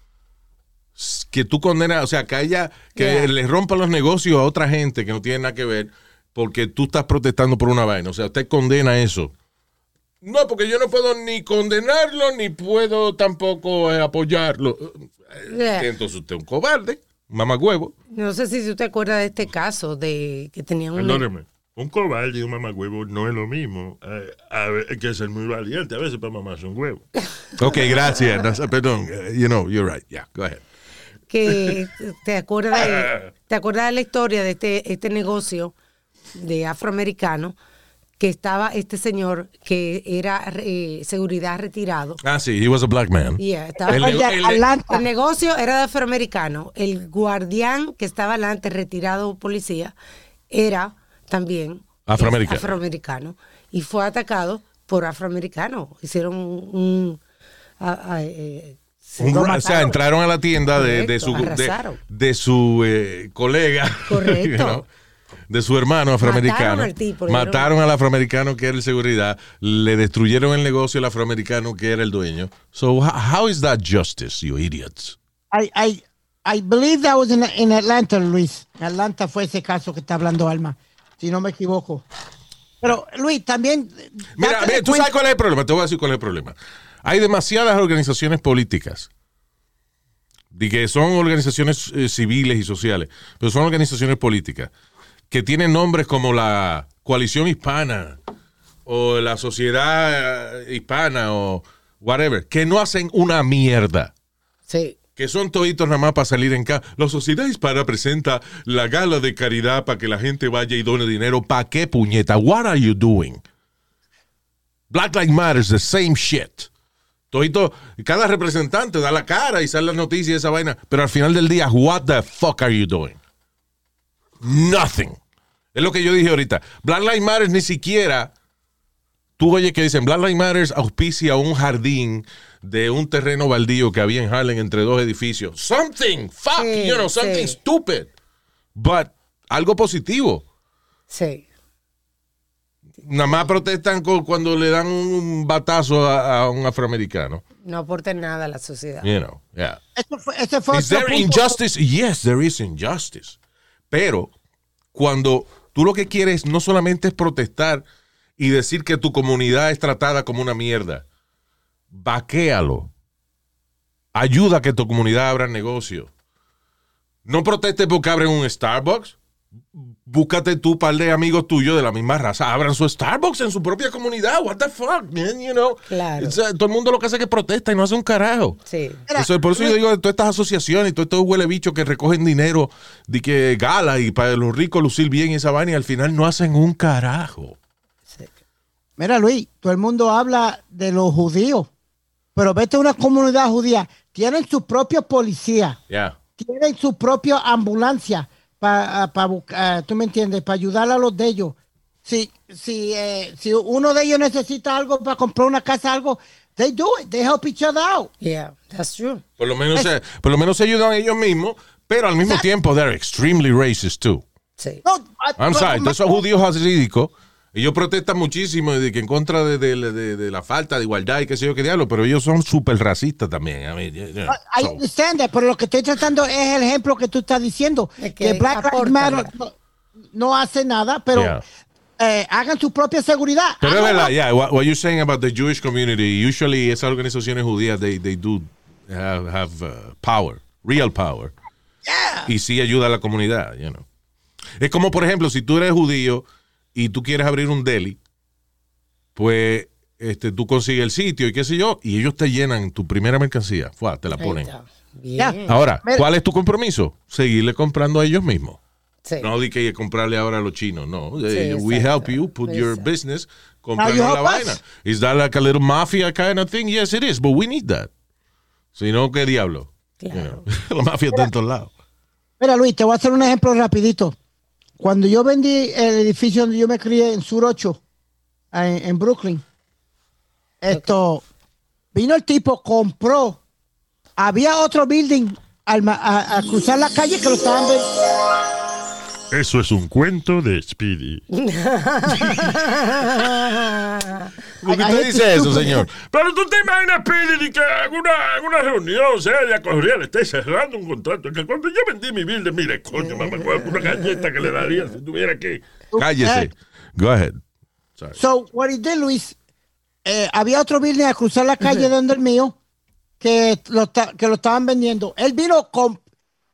Que tú condenas, o sea, que haya, que Yeah. le rompan los negocios a otra gente que no tiene nada que ver. porque tú estás protestando por una vaina. O sea, usted condena eso. No, porque yo no puedo ni condenarlo, ni puedo tampoco eh, apoyarlo. Yeah. Entonces usted es un cobarde, mamagüevo. No sé si usted acuerda de este caso de que tenían un... Perdóneme. Un cobarde y un mamagüevo no es lo mismo. Eh, a ver, hay que ser muy valiente a veces para mamarse un huevo. [laughs] Ok, gracias. No, Perdón. eh, You know, you're right. Yeah, go ahead. que te acuerdas de, te acuerdas de la historia de este este negocio de afroamericano que estaba este señor que era eh, seguridad retirado. Ah, sí, he was a black man. Yeah, estaba- El el- negocio era de afroamericano. El guardián que estaba adelante retirado policía era también Afroamericano. afroamericano. Y fue atacado por afroamericanos hicieron un, un- a- a- eh, un o sea, entraron a la tienda de, su, de, su eh, colega, [laughs] Correcto. you know, de su hermano afroamericano. Mataron al tipo, le Mataron al afroamericano que era el seguridad, le destruyeron el negocio al afroamericano que era el dueño. So, how, is that justice, you idiots? I, I, I believe that was in, in Atlanta, Luis. En Atlanta fue ese caso que está hablando Alma, si no me equivoco. Pero, Luis, también... Mira, mira, tú sabes cuál es el problema. Te voy a decir cuál es el problema. Hay demasiadas organizaciones políticas de que son organizaciones eh, civiles y sociales, pero son organizaciones políticas que tienen nombres como la Coalición Hispana o la Sociedad eh, Hispana o whatever, que no hacen una mierda. sí Que son toditos nada más para salir en casa. La Sociedad Hispana presenta la gala de caridad para que la gente vaya y done dinero. ¿Para qué, puñeta? What are you doing? Black Lives Matter is the same shit. Todito, cada representante da la cara y sale las noticias y esa vaina. Pero al final del día, what the fuck are you doing? Nothing. Es lo que yo dije ahorita. Black Lives Matter ni siquiera. Tú oyes que dicen Black Lives Matter auspicia un jardín de un terreno baldío que había en Harlem entre dos edificios. Something, fuck, Sí, you know, something sí. stupid. But algo positivo. sí Nada más protestan cu- cuando le dan un batazo a, a un afroamericano. no aporta nada a la sociedad You know, yeah. Ese fue, ese fue Is there punto. injustice? Yes, there is injustice. Pero cuando tú lo que quieres no solamente es protestar y decir que tu comunidad es tratada como una mierda, vaquéalo. Ayuda a que tu comunidad abra negocio. No protestes porque abren un Starbucks. Búscate tú par de amigos tuyos de la misma raza, abran su Starbucks en su propia comunidad. What the fuck, man, you know? Claro. Sea, todo el mundo lo que hace es que protesta y no hace un carajo. sí Eso, por eso yo digo de todas estas asociaciones y todos estos huele bichos que recogen dinero de que gala y para los ricos lucir bien y esa vaina y al final no hacen un carajo. Mira, Luis, todo el mundo habla de los judíos, pero vete a una comunidad judía, tienen su propio policía, Ya. tienen su propia ambulancia para buscar, tú me entiendes, para ayudar a los de ellos. Si, si, eh, si uno de ellos necesita algo para comprar una casa, algo, they do it, they help each other out. yeah that's true Por lo menos, se, por lo menos se ayudan ellos mismos, pero al mismo tiempo they're extremely racist too. sí No, I'm sorry, esos judíos hasídicos, ellos protestan muchísimo de que en contra de, de- de- de la falta de igualdad y qué sé yo qué diablo, pero ellos son súper racistas también. I mean, you know, I so- understand that, pero lo que estoy tratando es el ejemplo que tú estás diciendo, Es que, que Black Lives Matter ¿no? hace nada, pero Yeah. eh, hagan su propia seguridad. Pero es verdad, yeah, what, what you're saying about the Jewish community, usually esas organizaciones judías, they, they do have, have uh, power, real power. Y sí ayuda a la comunidad, you know. Es como, por ejemplo, si tú eres judío y tú quieres abrir un deli, pues este, tú consigues el sitio y qué sé yo, y ellos te llenan tu primera mercancía, Fua, te la ponen. bien Ya. Ahora. ¿cuál es tu compromiso? Seguirle comprando a ellos mismos. sí No di que comprarle ahora a los chinos, no. Sí, Eh, we exacto. help you put your Exacto. business you la vaina. us. Is that like a little mafia kind of thing? Yes, it is, but we need that. Si no, ¿qué diablo? Claro. You know, [laughs] la mafia está en todos lados. Mira, Luis, te voy a hacer un ejemplo rapidito. Cuando yo vendí el edificio donde yo me crié en Sur 8, en, Brooklyn, esto, vino el tipo, compró, había otro building al, a cruzar la calle que lo estaban vendiendo. Eso es un cuento de Speedy. ¿Por qué usted dice eso, señor? Pero tú te imaginas, Pidi, que en una, en una reunión seria cordial esté cerrando un contrato. Que cuando yo vendí mi bill de, mire, coño, mamá, una galleta que le daría si tuviera aquí. Cállese. Go ahead. Sorry. So, what he did, Luis, eh, había otro building a cruzar la calle donde el mío que lo, que lo estaban vendiendo. Él vino, com-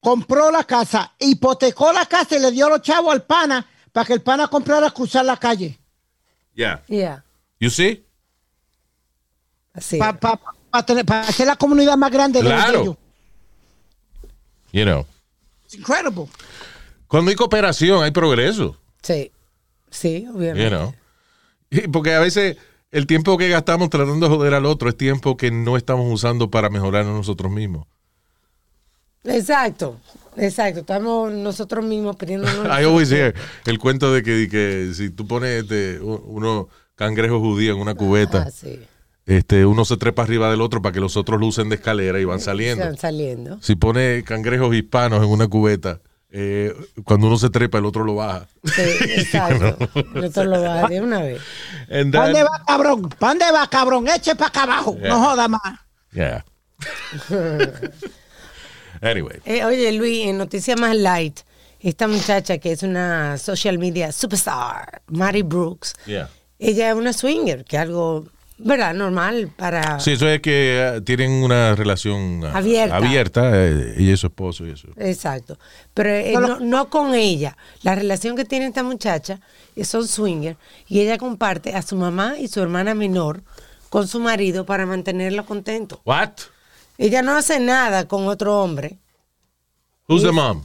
compró la casa, hipotecó la casa y le dio los chavos al pana para que el pana comprara cruzar la calle. Yeah. Yeah, You see? así. Para pa, pa tener- pa hacer la comunidad más grande de los Claro. de ellos. You know. It's incredible. Cuando hay cooperación, hay progreso. Sí, sí, obviamente. You know. Y Porque a veces el tiempo que gastamos tratando de joder al otro es tiempo que no estamos usando para mejorar a nosotros mismos. Exacto, exacto. Estamos nosotros mismos pidiéndonos. [laughs] I always hear el cuento de que, de que si tú pones este, unos cangrejos judíos en una cubeta, Ah, sí. este, uno se trepa arriba del otro para que los otros lucen de escalera y van saliendo. Están saliendo. Si pone cangrejos hispanos en una cubeta, eh, cuando uno se trepa, el otro lo baja. Sí, [laughs] exacto. Nosotros lo va de una vez. And ¿Pa' then- dónde va, cabrón? ¿Pa' dónde va, cabrón? Eche para acá abajo. Yeah. No joda más. Yeah. [laughs] anyway. Eh, oye, Luis, en Noticias Más Light, esta muchacha que es una social media superstar, Mary Brooks, Yeah. ella es una swinger, que es algo, ¿verdad? Normal para... Sí, eso es que eh, tienen una relación ah, Abierta. abierta eh, ella y su esposo y eso. Exacto. Pero eh, no, no con ella. La relación que tiene esta muchacha son swinger y ella comparte a su mamá y su hermana menor con su marido para mantenerlo contento. What? Ella no hace nada con otro hombre. Who's the mom?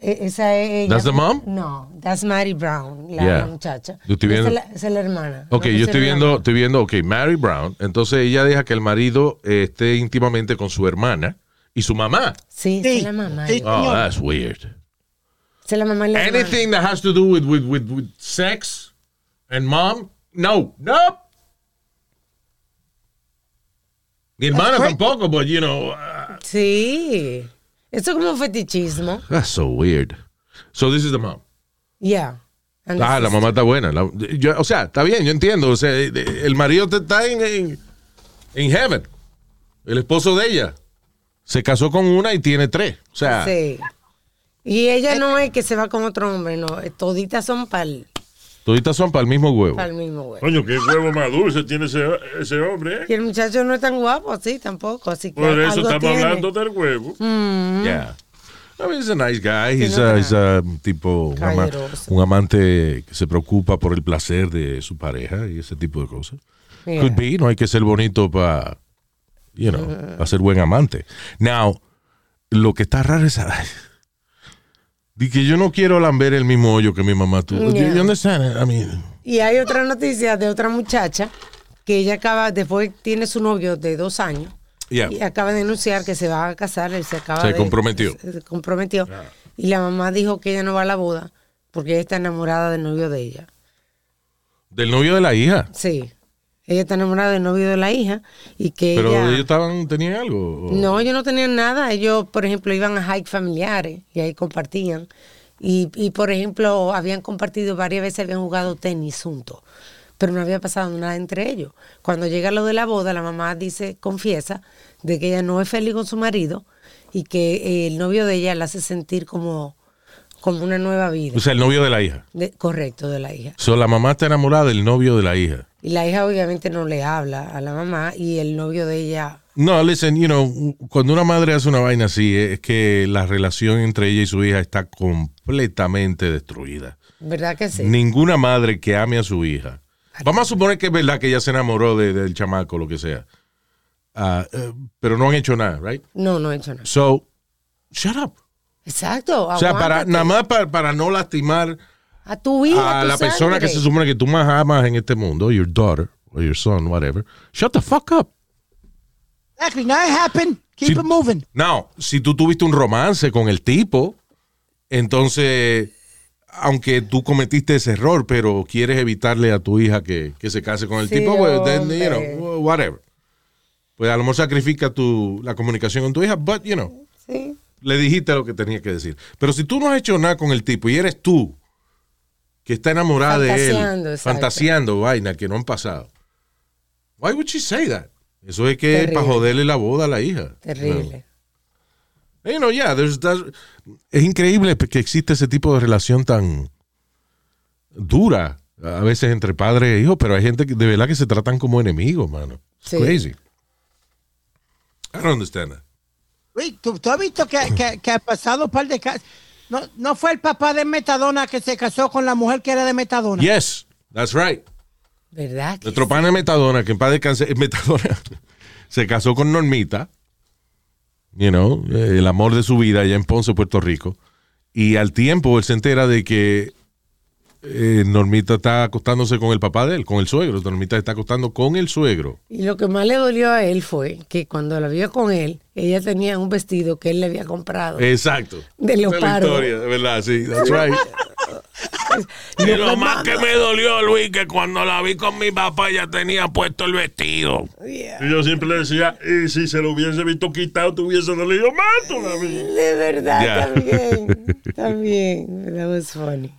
E- Esa es ella. That's the mom? No, that's Mary Brown, la, Yeah. muchacha. Yo estoy Esa viendo- es la, esa es la hermana. Ok, No yo estoy viendo, estoy viendo, ok, Mary Brown. Entonces ella deja que el marido eh, esté íntimamente con su hermana y su mamá. Sí, Sí, es la mamá. sí. Oh, that's weird. es la mamá y la hermana. Anything that has to do with, with, with, with sex and mom, no, no. Mi hermana tampoco, but you know, uh, Sí. Eso es como un fetichismo. that's so weird. So this is the mom. Yeah. And Ah, la mamá está buena. La- yo- o sea, está bien, yo entiendo. O sea, eh, eh, el marido te- está en, en, en heaven. El esposo de ella se casó con una y tiene tres. O sea, Sí. Y ella no es que se va con otro hombre, no. eh, Toditas son para el, toditas son para el mismo huevo. mismo güey. Coño, qué huevo más dulce tiene ese, ese hombre, ¿eh? Y el muchacho no es tan guapo así tampoco, así que Por eso algo estamos tiene. hablando del huevo. Yeah. I mean, he's a nice guy. Sí, He's no, a, he's a tipo un, ama- un amante que se preocupa por el placer de su pareja y ese tipo de cosas. Yeah. Could be, no hay que ser bonito para, you know, para ser buen amante. Now, lo que está raro es di que yo no quiero lamber el mismo hoyo que mi mamá tuvo. Yeah. You understand? I mean, Y hay otra noticia de otra muchacha que ella acaba, después tiene su novio de dos años yeah. y acaba de anunciar que se va a casar, él se acaba Se de- comprometió. Se comprometió. Y la mamá dijo que ella no va a la boda porque ella está enamorada del novio de ella. Del novio de la hija. Sí. Ella está enamorada del novio de la hija y que Pero ella... ellos estaban, tenían algo. o- No, ellos no tenían nada. Ellos, por ejemplo, iban a hike familiares y ahí compartían. Y, y, por ejemplo, habían compartido varias veces, habían jugado tenis juntos. Pero no había pasado nada entre ellos. Cuando llega lo de la boda, la mamá dice, confiesa, de que ella no es feliz con su marido y que eh, el novio de ella la hace sentir como, como una nueva vida. O sea, el novio de la hija. De- correcto, de la hija. So, la mamá está enamorada del novio de la hija. Y la hija obviamente no le habla a la mamá y el novio de ella No, listen, you know, cuando una madre hace una vaina así, es que la relación entre ella y su hija está completamente destruida. ¿Verdad que sí? Ninguna madre que ame a su hija. Vamos a suponer que es verdad que ella se enamoró de- del chamaco, lo que sea. Ah, eh, pero no han hecho nada, right? No, no he hecho nada. So, shut up. Exacto. O sea, para, nada más para, para no lastimar a tu hija. a tu la persona que se supone que tú más amas en este mundo, your daughter or your son, whatever. Shut the fuck up. Exactly. Now it happened. Keep Sí. it moving. Now, si tú tuviste un romance con el tipo, entonces, aunque tú cometiste ese error, pero quieres evitarle a tu hija que, que se case con el Sí, tipo, pues, then, you know, whatever. Pues a lo mejor sacrifica tu, la comunicación con tu hija, but, you know, Sí. le dijiste lo que tenía que decir. Pero si tú no has hecho nada con el tipo y eres tú que está enamorada de él, Fantaseando, exacto. fantaseando vaina que no han pasado, Why would she say that? Eso es que para joderle la boda a la hija. Terrible. You know, yeah, there's- there's- es increíble que existe ese tipo de relación tan dura, a veces entre padre e hijo, pero hay gente que de verdad que se tratan como enemigos, mano. It's Sí. crazy. I don't understand that. Luis, ¿tú, tú has visto que, que, que ha pasado un par de casos? No, no fue el papá de Metadona que se casó con la mujer que era de Metadona. Yes, that's right. ¿Verdad? Nuestro pana de Metadona, que en paz descanse, Metadona [laughs] se casó con Normita, you know, eh, el amor de su vida allá en Ponce, Puerto Rico. Y al tiempo él se entera de que eh, Normita está acostándose con el papá de él, con el suegro. Normita está acostando con el suegro. Y lo que más le dolió a él fue que cuando la vio con él, ella tenía un vestido que él le había comprado. Exacto. De Esa es la leopardo. historia, de verdad, sí, that's right. Y [laughs] Y lo más que me dolió, Luis, que cuando la vi con mi papá ya tenía puesto el vestido. Yeah. Y yo siempre le decía, y si se lo hubiese visto quitado, te hubiese dolido más todavía. De verdad, también. [laughs] También. That was funny.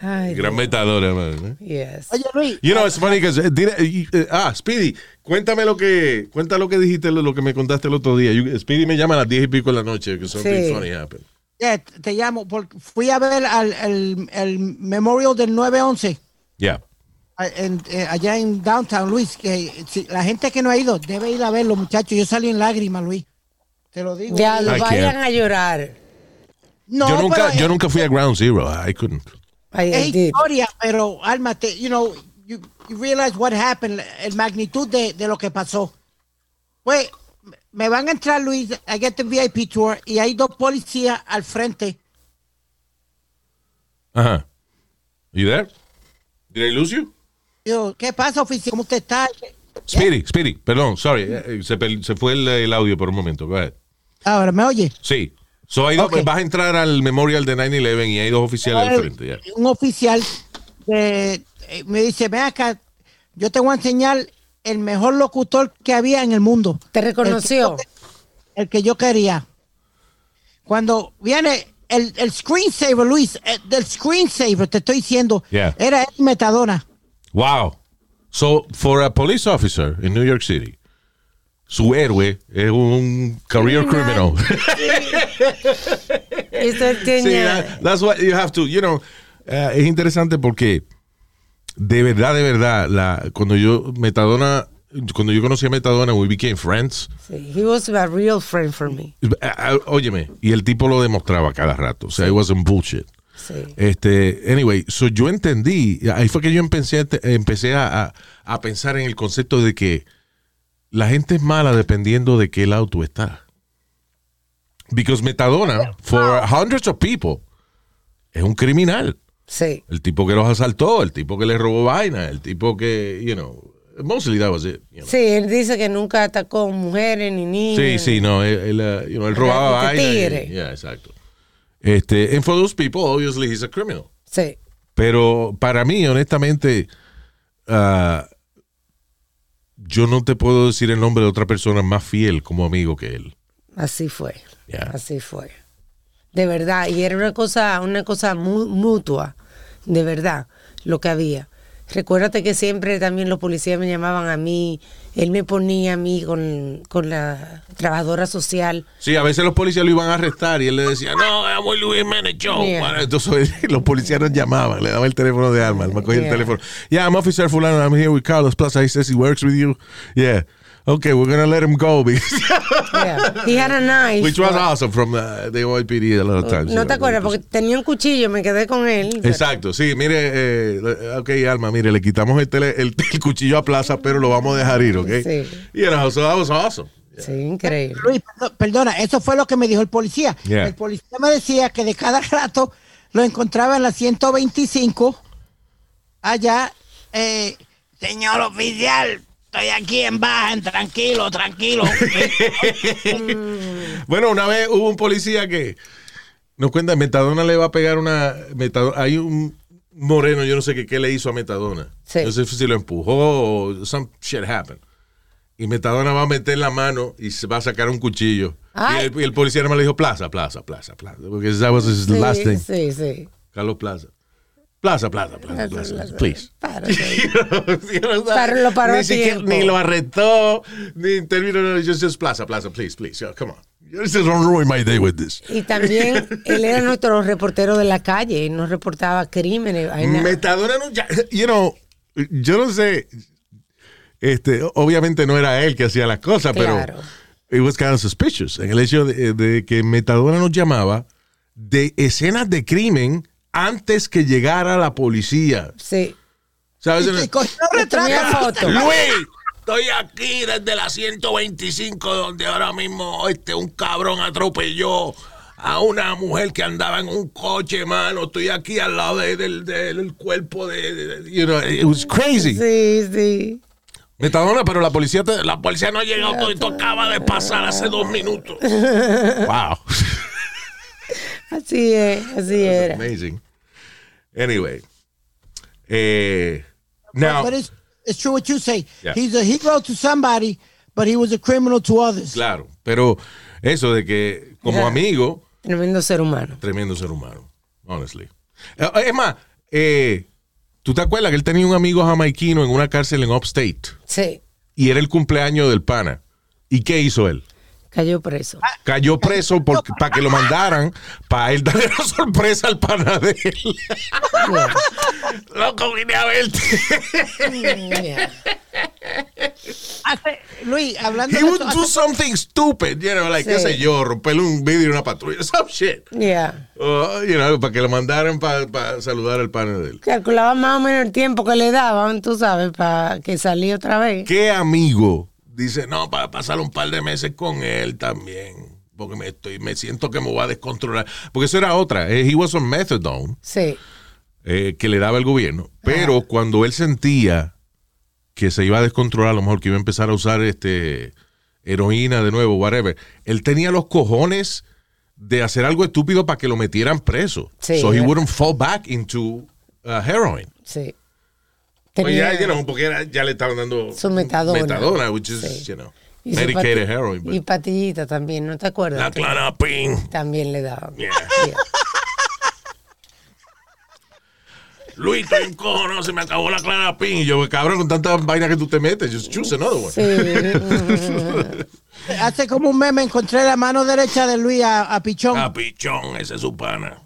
Ay, Gran metadora, man. ¿eh? yes. Oye, Luis, You know, it's funny 'cause, eh, dile- eh, eh, ah, Speedy, cuéntame lo que, cuenta lo que dijiste, lo, lo que me contaste el otro día. You- Speedy me llama a las diez y pico de la noche, que something Sí. funny happened. eh, te llamo porque fui a ver al, el, el memorial del 9-11 Yeah. a- en- eh, allá en Downtown, Luis. Que si- la gente que no ha ido debe ir a verlo, muchachos. Yo salí en lágrimas, Luis. Te lo digo. Ya, lo vayan can't. a llorar. No, yo, nunca, pero yo nunca fui a Ground Zero. I couldn't. I, es I did. historia, pero Alma, te, you know, you, you realize what happened, el magnitud de, de lo que pasó. Pues me van a entrar, Luis, I get the VIP tour y hay dos policías al frente. Ajá. You there? Did I lose you? Yo, ¿qué pasa, oficial? ¿Cómo usted está? Speedy, Speedy, perdón, sorry. eh, Se, se fue el, el audio por un momento. Go ahead. Ahora, ¿me oye? Sí. So, hay dos- Ok. Vas a entrar al memorial de 9-11 y hay dos oficiales al frente. ya. Un oficial eh, eh, me dice, ven acá, yo te voy a enseñar el mejor locutor que había en el mundo. ¿Te reconoció? el que yo quería. Cuando viene el, el screensaver, Luis, el, del screensaver, te estoy diciendo, Yeah. era el Metadona. Wow. So, for a police officer in New York City, su héroe es un career criminal. [laughs] [laughs] Eso él Sí, that's what you have to, you know, eh, es interesante porque de verdad, de verdad, la, cuando yo, Metadona, cuando yo conocí a Metadona, we became friends. sí, he was a real friend for me. Eh, eh, Óyeme, y el tipo lo demostraba cada rato, o sea, it wasn't bullshit. Sí. Este, anyway, so yo entendí, ahí fue que yo empecé, empecé a, a- a pensar en el concepto de que la gente es mala dependiendo de qué lado tú estás. Because Metadona, for hundreds of people, es un criminal. Sí. El tipo que los asaltó, el tipo que les robó vaina, el tipo que, you know, mostly that was it. you know. Sí, él dice que nunca atacó mujeres ni niños. Sí, sí, no, él, él, uh, you know, él robaba vaina. y- tigre. yeah, exacto. Este, and for those people, obviously he's a criminal. Sí. Pero para mí, honestamente, ah, yo no te puedo decir el nombre de otra persona más fiel como amigo que él. Así fue. Yeah. Así fue. De verdad. Y era una cosa, una cosa mu- mutua. De verdad. Lo que había. Recuérdate que siempre también los policías me llamaban a mí. Él me ponía a mí con, con la trabajadora social. Sí, a veces los policías lo iban a arrestar y él le decía, no, I'm with Luis Jiménez Show. Yeah. Entonces [laughs] los policías nos llamaban, le daban el teléfono de armas, me cogía Yeah. el teléfono. Yeah, I'm officer fulano, I'm here with Carlos Plaza, he says he works with you. Yeah. Okay, we're gonna let him go. [laughs] because- Yeah. He had a knife. Which was but- awesome from the, the OIPD a lot of times. No te acuerdas, porque tenía un cuchillo, me quedé con él. Exacto, sí, mire, eh, ok, Alma, mire, le quitamos el, tele- el, el cuchillo a Plaza, pero lo vamos a dejar ir, ¿ok? Sí. You know, so that was awesome. Sí, increíble. Luis, perdo- perdona, eso fue lo que me dijo el policía. Yeah. El policía me decía que de cada rato lo encontraba en la 125 allá. eh, Señor oficial, estoy aquí en Baja, tranquilo, tranquilo. [laughs] Bueno, una vez hubo un policía que nos cuenta, Metadona le va a pegar una... Metadona, hay un moreno, yo no sé qué, qué le hizo a Metadona. Sí. No sé si lo empujó o some shit happened. Y Metadona va a meter la mano y se va a sacar un cuchillo. Y el, y el policía más le dijo, plaza, plaza, plaza, plaza. Porque that was his last Sí, name. sí, sí. Carlos Plaza. Plaza, plaza, plaza, plaza, please. You [laughs] know, [laughs] lo paró ni, siquiera- lo arrestó, ni intervino, no, just, just plaza, plaza, please, please, come on. You just don't ruin my day with this. Y también [laughs] él era nuestro reportero de la calle, él nos reportaba crímenes. Metadona no, you know, yo no sé, este, obviamente no era él que hacía las cosas, Claro. pero it was kind of suspicious. En el hecho de, de que Metadona nos llamaba de escenas de crimen antes que llegara la policía. Sí. ¿Sabes? Y que cogió retrato. foto. Luis, estoy aquí desde la 125 donde ahora mismo este un cabrón atropelló a una mujer que andaba en un coche, mano. Estoy aquí al lado de- del, del cuerpo de, de- de- you know, it was crazy. Sí, sí. Metadona, pero la policía te- la policía no ha llegado, todo esto acaba de pasar hace dos minutos. [laughs] wow. Así es, [laughs] así era. Amazing. Anyway. Eh, now, But it's, it's true what you say. Yeah. He's a hero to somebody, but he was a criminal to others. claro, pero eso de que como amigo Tremendo ser humano. Tremendo ser humano, honestly. Eh, Es más, eh, ¿tú te acuerdas que él tenía un amigo jamaiquino en una cárcel en Upstate? Sí, Y era el cumpleaños del pana. ¿Y qué hizo él? Cayó preso. Cayó preso para que lo mandaran para él darle la sorpresa al pana de él. Yeah. Loco, vine a verte. Yeah. Hace- Luis, hablando He de would eso, do something stupid, you know, like, qué Sí. sé yo, romperle un vidrio en una patrulla, [laughs] some shit. Yeah. Uh, you know, para que lo mandaran para saludar al pana de él. Calculaba más o menos el tiempo que le daban, tú sabes, para que saliera otra vez. ¿Qué amigo dice, no, para pasar un par de meses con él también? Porque me, estoy, me siento que me voy a descontrolar. Porque eso era otra. eh, He was on methadone Sí, eh, que le daba el gobierno. Pero cuando él sentía que se iba a descontrolar, a lo mejor que iba a empezar a usar este heroína de nuevo, whatever, él tenía los cojones de hacer algo estúpido para que lo metieran preso. Sí. so he wouldn't fall back into uh, heroin. sí. Pues ya, Tenía you know, porque era- ya le estaban dando su metadona. metadona, which is, Sí. you know, y medicated pati- heroin. but- Y patillita también, ¿no te acuerdas? la clanapin. También le daban. Yeah. Yeah. Luis, estoy en cojones, se me acabó la clanapin. Y yo, cabrón, con tanta vaina que tú te metes, just choose another one. Sí. [laughs] hace como un meme encontré la mano derecha de Luis a, a Pichón. Ah, Pichón, ese es su pana.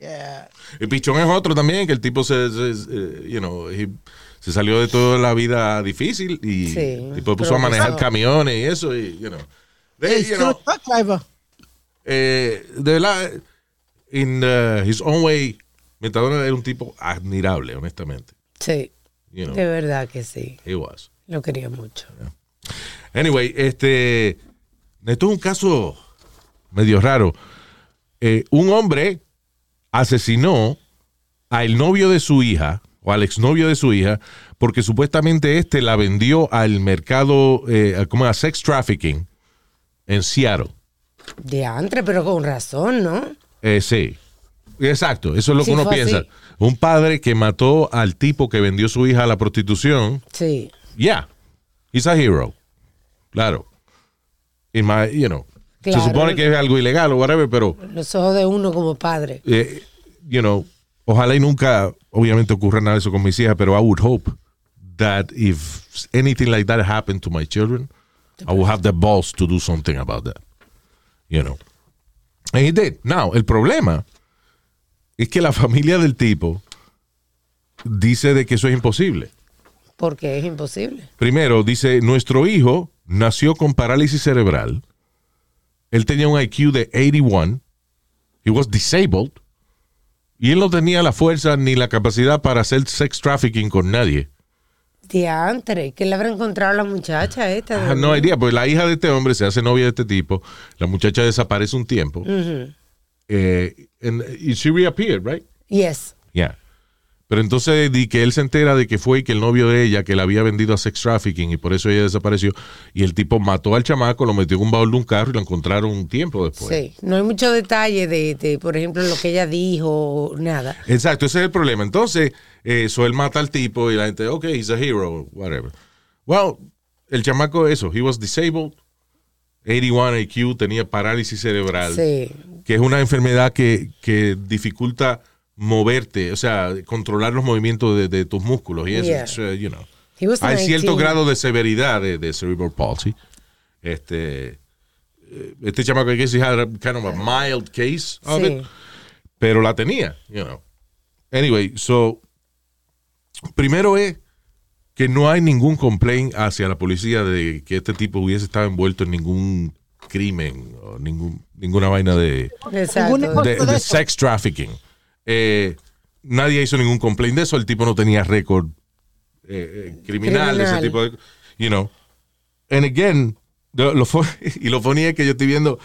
Yeah. Y Pichón es otro también, que el tipo se, se- se- you know, he- se salió de toda la vida difícil y Sí, el tipo puso a manejar camiones y eso, y, you know. They, you know, eh, de verdad, in uh, his own way, Metadona era un tipo admirable, honestamente. Sí, You know, de verdad que sí. he was. Lo quería mucho. Anyway, este, esto es un caso medio raro. Eh, un hombre asesinó al novio de su hija o al exnovio de su hija porque supuestamente este la vendió al mercado, eh, como a sex trafficking en Seattle. De antre, pero con razón, ¿no? Eh, sí. Exacto, eso es lo Sí, que uno piensa. así. Un padre que mató al tipo que vendió su hija a la prostitución Sí. Yeah, he's a hero. Claro. In my, you know, Claro. se supone que es algo ilegal o whatever, pero, Los ojos de uno como padre. eh, you know, ojalá y nunca, obviamente, ocurra nada de eso con mis hijas, pero I would hope that if anything like that happened to my children, I would have the balls to do something about that. You know. And he did. Now, el problema es que la familia del tipo dice de que eso es imposible. Porque es imposible. Primero, dice, nuestro hijo nació con parálisis cerebral. Él tenía un IQ de 81. He was disabled. Y él no tenía la fuerza ni la capacidad para hacer sex trafficking con nadie. Diantre, que le habrá encontrado la muchacha esta. Have no idea, pues la hija de este hombre se hace novia de este tipo. La muchacha desaparece un tiempo. Eh, and she reappeared, right? Yes. Yeah. Pero entonces di que él se entera de que fue y que el novio de ella que la había vendido a sex trafficking y por eso ella desapareció. Y el tipo mató al chamaco, lo metió en un baúl de un carro y lo encontraron un tiempo después. Sí. No hay mucho detalle de, de, por ejemplo, lo que ella dijo, nada. Exacto, ese es el problema. Entonces, eh, eso él mata al tipo y la gente, ok, he's a hero, whatever. Well, el chamaco, eso, he was disabled, 81 IQ, tenía parálisis cerebral, Sí. que es una enfermedad que, que dificulta moverte, o sea, controlar los movimientos de, de tus músculos y eso, Yeah. uh, you know. He was Hay cierto 19. grado de severidad de, de cerebral palsy. Este, eh, este chamaco que se had a kind of a mild case of Sí. it, pero la tenía, you know. Anyway, so primero es que no hay ningún complaint hacia la policía de que este tipo hubiese estado envuelto en ningún crimen o ningún, ninguna vaina de, de, de de eso. sex trafficking. Eh, nadie hizo ningún complaint de eso. El tipo no tenía récord eh, eh, criminal, ese tipo de. You know. And again, lo, lo [laughs] y lo funny es que yo estoy viendo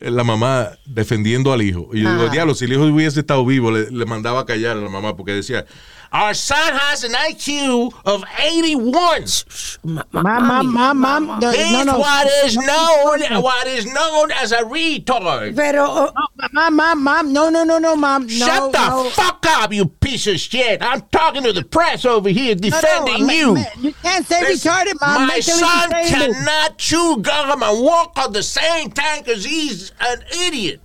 la mamá defendiendo al hijo. Y yo digo, diablo, si el hijo hubiese estado vivo, le, le mandaba a callar a la mamá porque decía. Our son has an IQ of 81. Ma- ma- Mam, mam, mam, mam. No, He's no, no. what is known, what is known as a retard. Pero, oh, Mam, mam, mam. No, no, no, no, mam. No, Shut the no. fuck up, you piece of shit. I'm talking to the press over here No, no, defending ma- you. ma- You can't say This- retarded, mom. My son cannot chew gum and walk on the same tank as he's an idiot.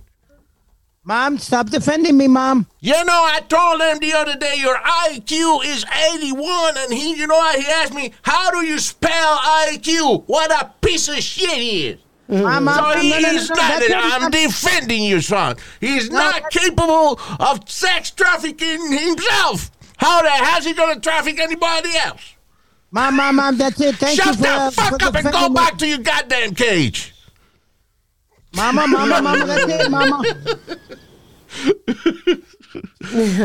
Mom, stop defending me, mom. You know, I told him the other day your IQ is 81, and he, you know, what? he asked me, how do you spell IQ? What a piece of shit he is. Mom, mom, So no, no, no, no, he's no, not, I'm defending you, son. He's not capable of sex trafficking himself. How the hell's he going to traffic anybody else? Mom, mom, mom, that's it. Thank Shut you for, the fuck up and go me. back to your goddamn cage. Mama, mama, mama, [laughs] that's it, mama.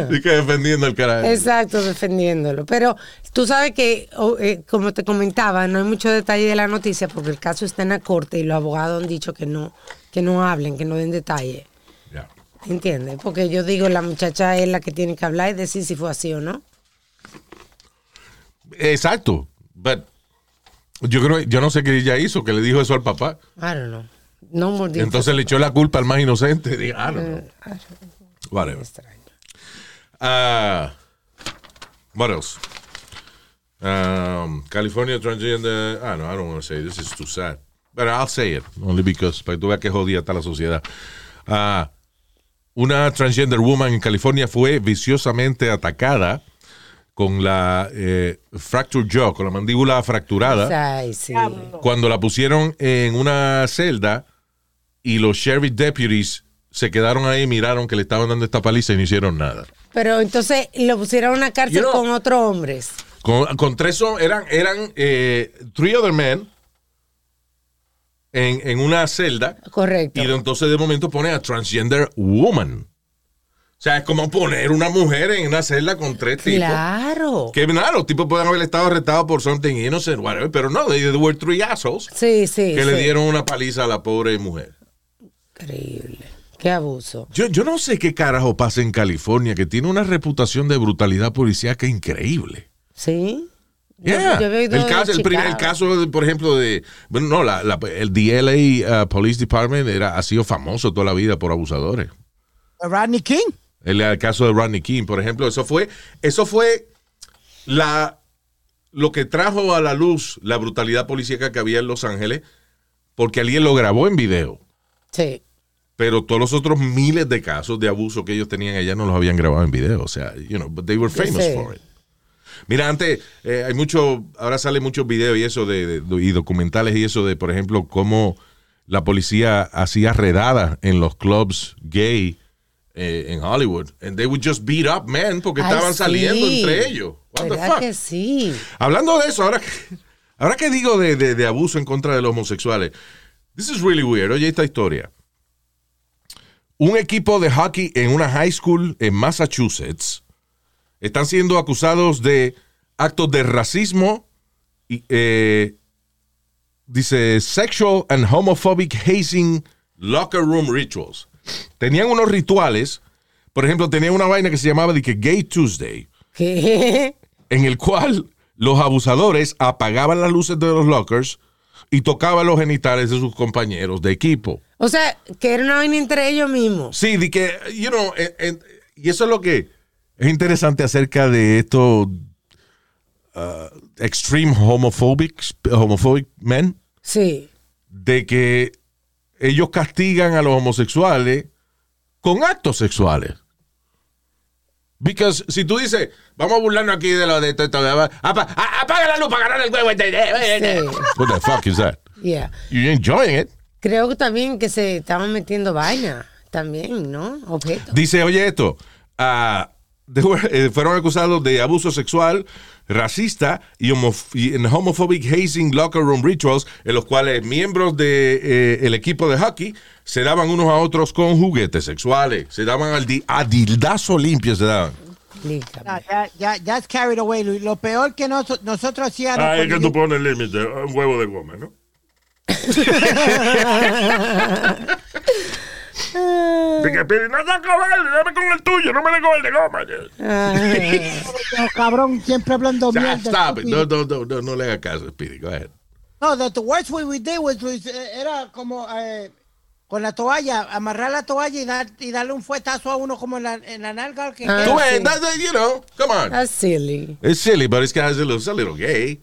Y que defendiendo el carajo. exacto, defendiéndolo. Pero tú sabes que, eh, como te comentaba, no hay mucho detalle de la noticia porque el caso está en la corte y los abogados han dicho que no, que no hablen, que no den detalle. Ya. ¿Entiendes? Porque yo digo, la muchacha es la que tiene que hablar y decir si fue así o no. Exacto. But yo creo, yo no sé qué ella hizo, que le dijo eso al papá. I don't know. No. Entonces le echó la culpa al más inocente. Dije, I don't know. Whatever. Extraño. Uh, what else? Um, California transgender. Ah, no, I don't want to say this is too sad. But I'll say it, only because, para que tú veas que jodida está la sociedad. Ah, una transgender woman en California fue viciosamente atacada con la eh, fractured jaw, con la mandíbula fracturada Ay, sí. cuando la pusieron en una celda y los sheriff deputies se quedaron ahí y miraron que le estaban dando esta paliza y no hicieron nada. Pero entonces lo pusieron en una cárcel You know- con otros hombres. Con, con tres eran, eran eh, three other men en, en una celda Correcto. y entonces de momento pone a transgender woman. O sea, es como poner una mujer en una celda con tres tipos. Claro. Que nada, los tipos pueden haber estado arrestados por something innocent, whatever, pero no, they, were three assholes Sí, sí. que sí. le dieron una paliza a la pobre mujer. Increíble. Qué abuso. Yo, yo no sé qué carajo pasa en California, que tiene una reputación de brutalidad policíaca increíble. ¿Sí? Yo- Yeah. yo oído el, caso, el, pri- el caso, de, por ejemplo, de. Bueno, no, la, la- el DLA uh, Police Department era, ha sido famoso toda la vida por abusadores. Rodney King. El, el caso de Rodney King, por ejemplo, eso fue, eso fue la, lo que trajo a la luz la brutalidad policíaca que había en Los Ángeles, porque alguien lo grabó en video. Sí. Pero todos los otros miles de casos de abuso que ellos tenían allá no los habían grabado en video. O sea, you know, but they were famous Sí. for it. Mira, antes eh, hay mucho, ahora salen muchos videos y eso de, de- y documentales y eso de, por ejemplo, cómo la policía hacía redadas en los clubs gay eh, en Hollywood. And they would just beat up men porque Ay, estaban sí. saliendo entre ellos. What the ¿Verdad fuck? que sí? Hablando de eso, ahora que, [laughs] ahora que digo de, de- de abuso en contra de los homosexuales, this is really weird. Oye, esta historia. Un equipo de hockey en una high school en Massachusetts están siendo acusados de actos de racismo y, eh, dice sexual and homophobic hazing locker room rituals. Tenían unos rituales, por ejemplo, tenían una vaina que se llamaba de que Gay Tuesday ¿Qué? en el cual los abusadores apagaban las luces de los lockers y tocaban los genitales de sus compañeros de equipo. O sea, que era una vaina entre ellos mismos. Sí, de que, you know, en- en- y eso es lo que es interesante acerca de estos uh, extreme homophobic, homophobic men, Sí. de que ellos castigan a los homosexuales con actos sexuales. Because si tú dices, vamos a burlarnos aquí de lo de esto, apaga la luz para ganar el juego. Sí. What the fuck is that? Yeah. You're enjoying it. Creo que también que se estaban metiendo vaina. También, ¿no? Objetos. Dice, oye esto, eh, fueron acusados de abuso sexual, racista y, homof- y en homophobic hazing locker room rituals, en los cuales miembros del equipo de hockey se daban unos a otros con juguetes sexuales, se daban al di- a dildazo limpio, se daban. Ya, ya, ya, ya es carried away, Luis. Lo peor que nos- nosotros hacíamos. Ah, es que tú pones límite, un huevo de goma, ¿no? [laughs] [laughs] No saco verde, dame con el tuyo, no me den con el de goma. yo- yo, [laughs] cabrón, siempre hablando mierda. Stop it. No, no, no, no, no le haga caso, Speedy. Go ahead. No, the, the worst way we did was, Luis, eh, era como eh, con la toalla, amarrar la toalla y, dar, y darle un fuetazo a uno como en la, en la nalga. Que, Ah. Tú sí. ves, that- that, you know, come on. That's silly. It's silly, but it's, it's, a little, it's a little gay.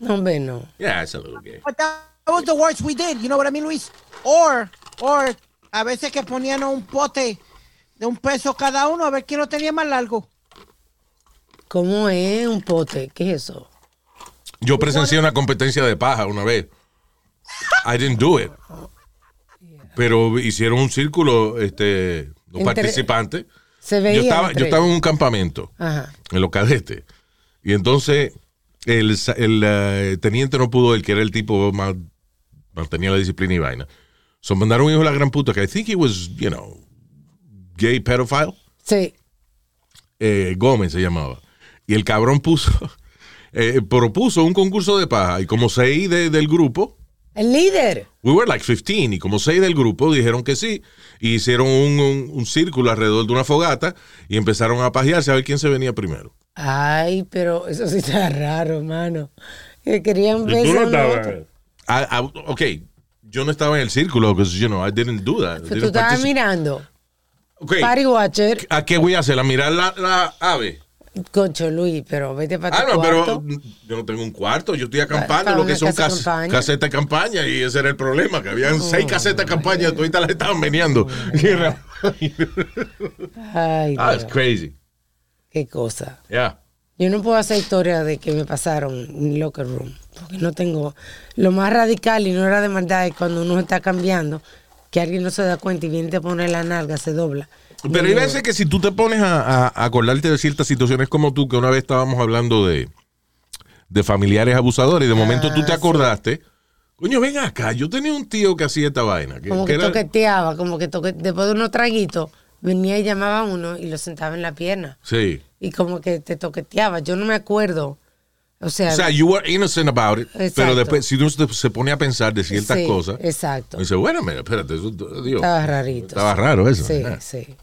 No, hombre, no. Yeah, it's a little gay. But that was the worst we did, you know what I mean, Luis? Or, or, a veces que ponían un pote de un peso cada uno a ver quién lo tenía más largo. ¿Cómo es un pote? ¿Qué es eso? Yo presencié una competencia de paja una vez. I didn't do it. Pero hicieron un círculo, este, los Entre- participantes. Se veía. Yo estaba, yo estaba en un campamento, Ajá. en los cadetes. Y entonces el, el, eh, teniente no pudo, el que era el tipo más, mantenía la disciplina y vaina. So mandaron un hijo de la gran puta que I think he was, you know, gay pedophile. Sí. eh, Gómez se llamaba. Y el cabrón puso, [laughs] eh, propuso un concurso de paja. Y como seis de- del grupo, El líder. we were like 15, y como seis del grupo dijeron que sí. Y hicieron un, un- un círculo alrededor de una fogata y empezaron a pajearse a ver quién se venía primero. Ay, pero eso sí está raro, hermano. Que querían Y ver tú no a estabas. Ah, ah, ok, yo no estaba en el círculo, because, you know, I didn't do that. Pero Didn't tú estabas mirando. Ok, Party Watcher. ¿A qué voy a hacer? ¿A mirar la, la ave? Concho Luis, pero vete para tu Ah, no, cuarto. pero yo no tengo un cuarto, yo estoy acampando, lo que son cas- campaña. casetas de campaña, y ese era el problema, que habían seis casetas de campaña, todas las estaban meneando. Ay, ah, Dios, it's crazy. qué cosa. Yeah. Yo no puedo hacer historia de que me pasaron en locker room, porque no tengo... Lo más radical y no era de maldad es cuando uno está cambiando, que alguien no se da cuenta y viene y te pone la nalga, se dobla. Pero hay veces que si tú te pones a, acordarte de ciertas situaciones como tú, que una vez estábamos hablando de, de familiares abusadores y de momento tú te Ah, sí. acordaste, coño, ven acá, yo tenía un tío que hacía esta vaina. Que, Como que que era- toqueteaba, como que toque, después de unos traguitos, venía y llamaba a uno y lo sentaba en la pierna. Sí. Y como que te toqueteaba. Yo no me acuerdo. O sea, O sea, you were innocent about it, Exacto. pero después, si uno se pone a pensar de ciertas sí, cosas, Exacto. dice, bueno, mira, espérate, eso, Dios, Estaba rarito. Estaba raro eso. Sí, sí.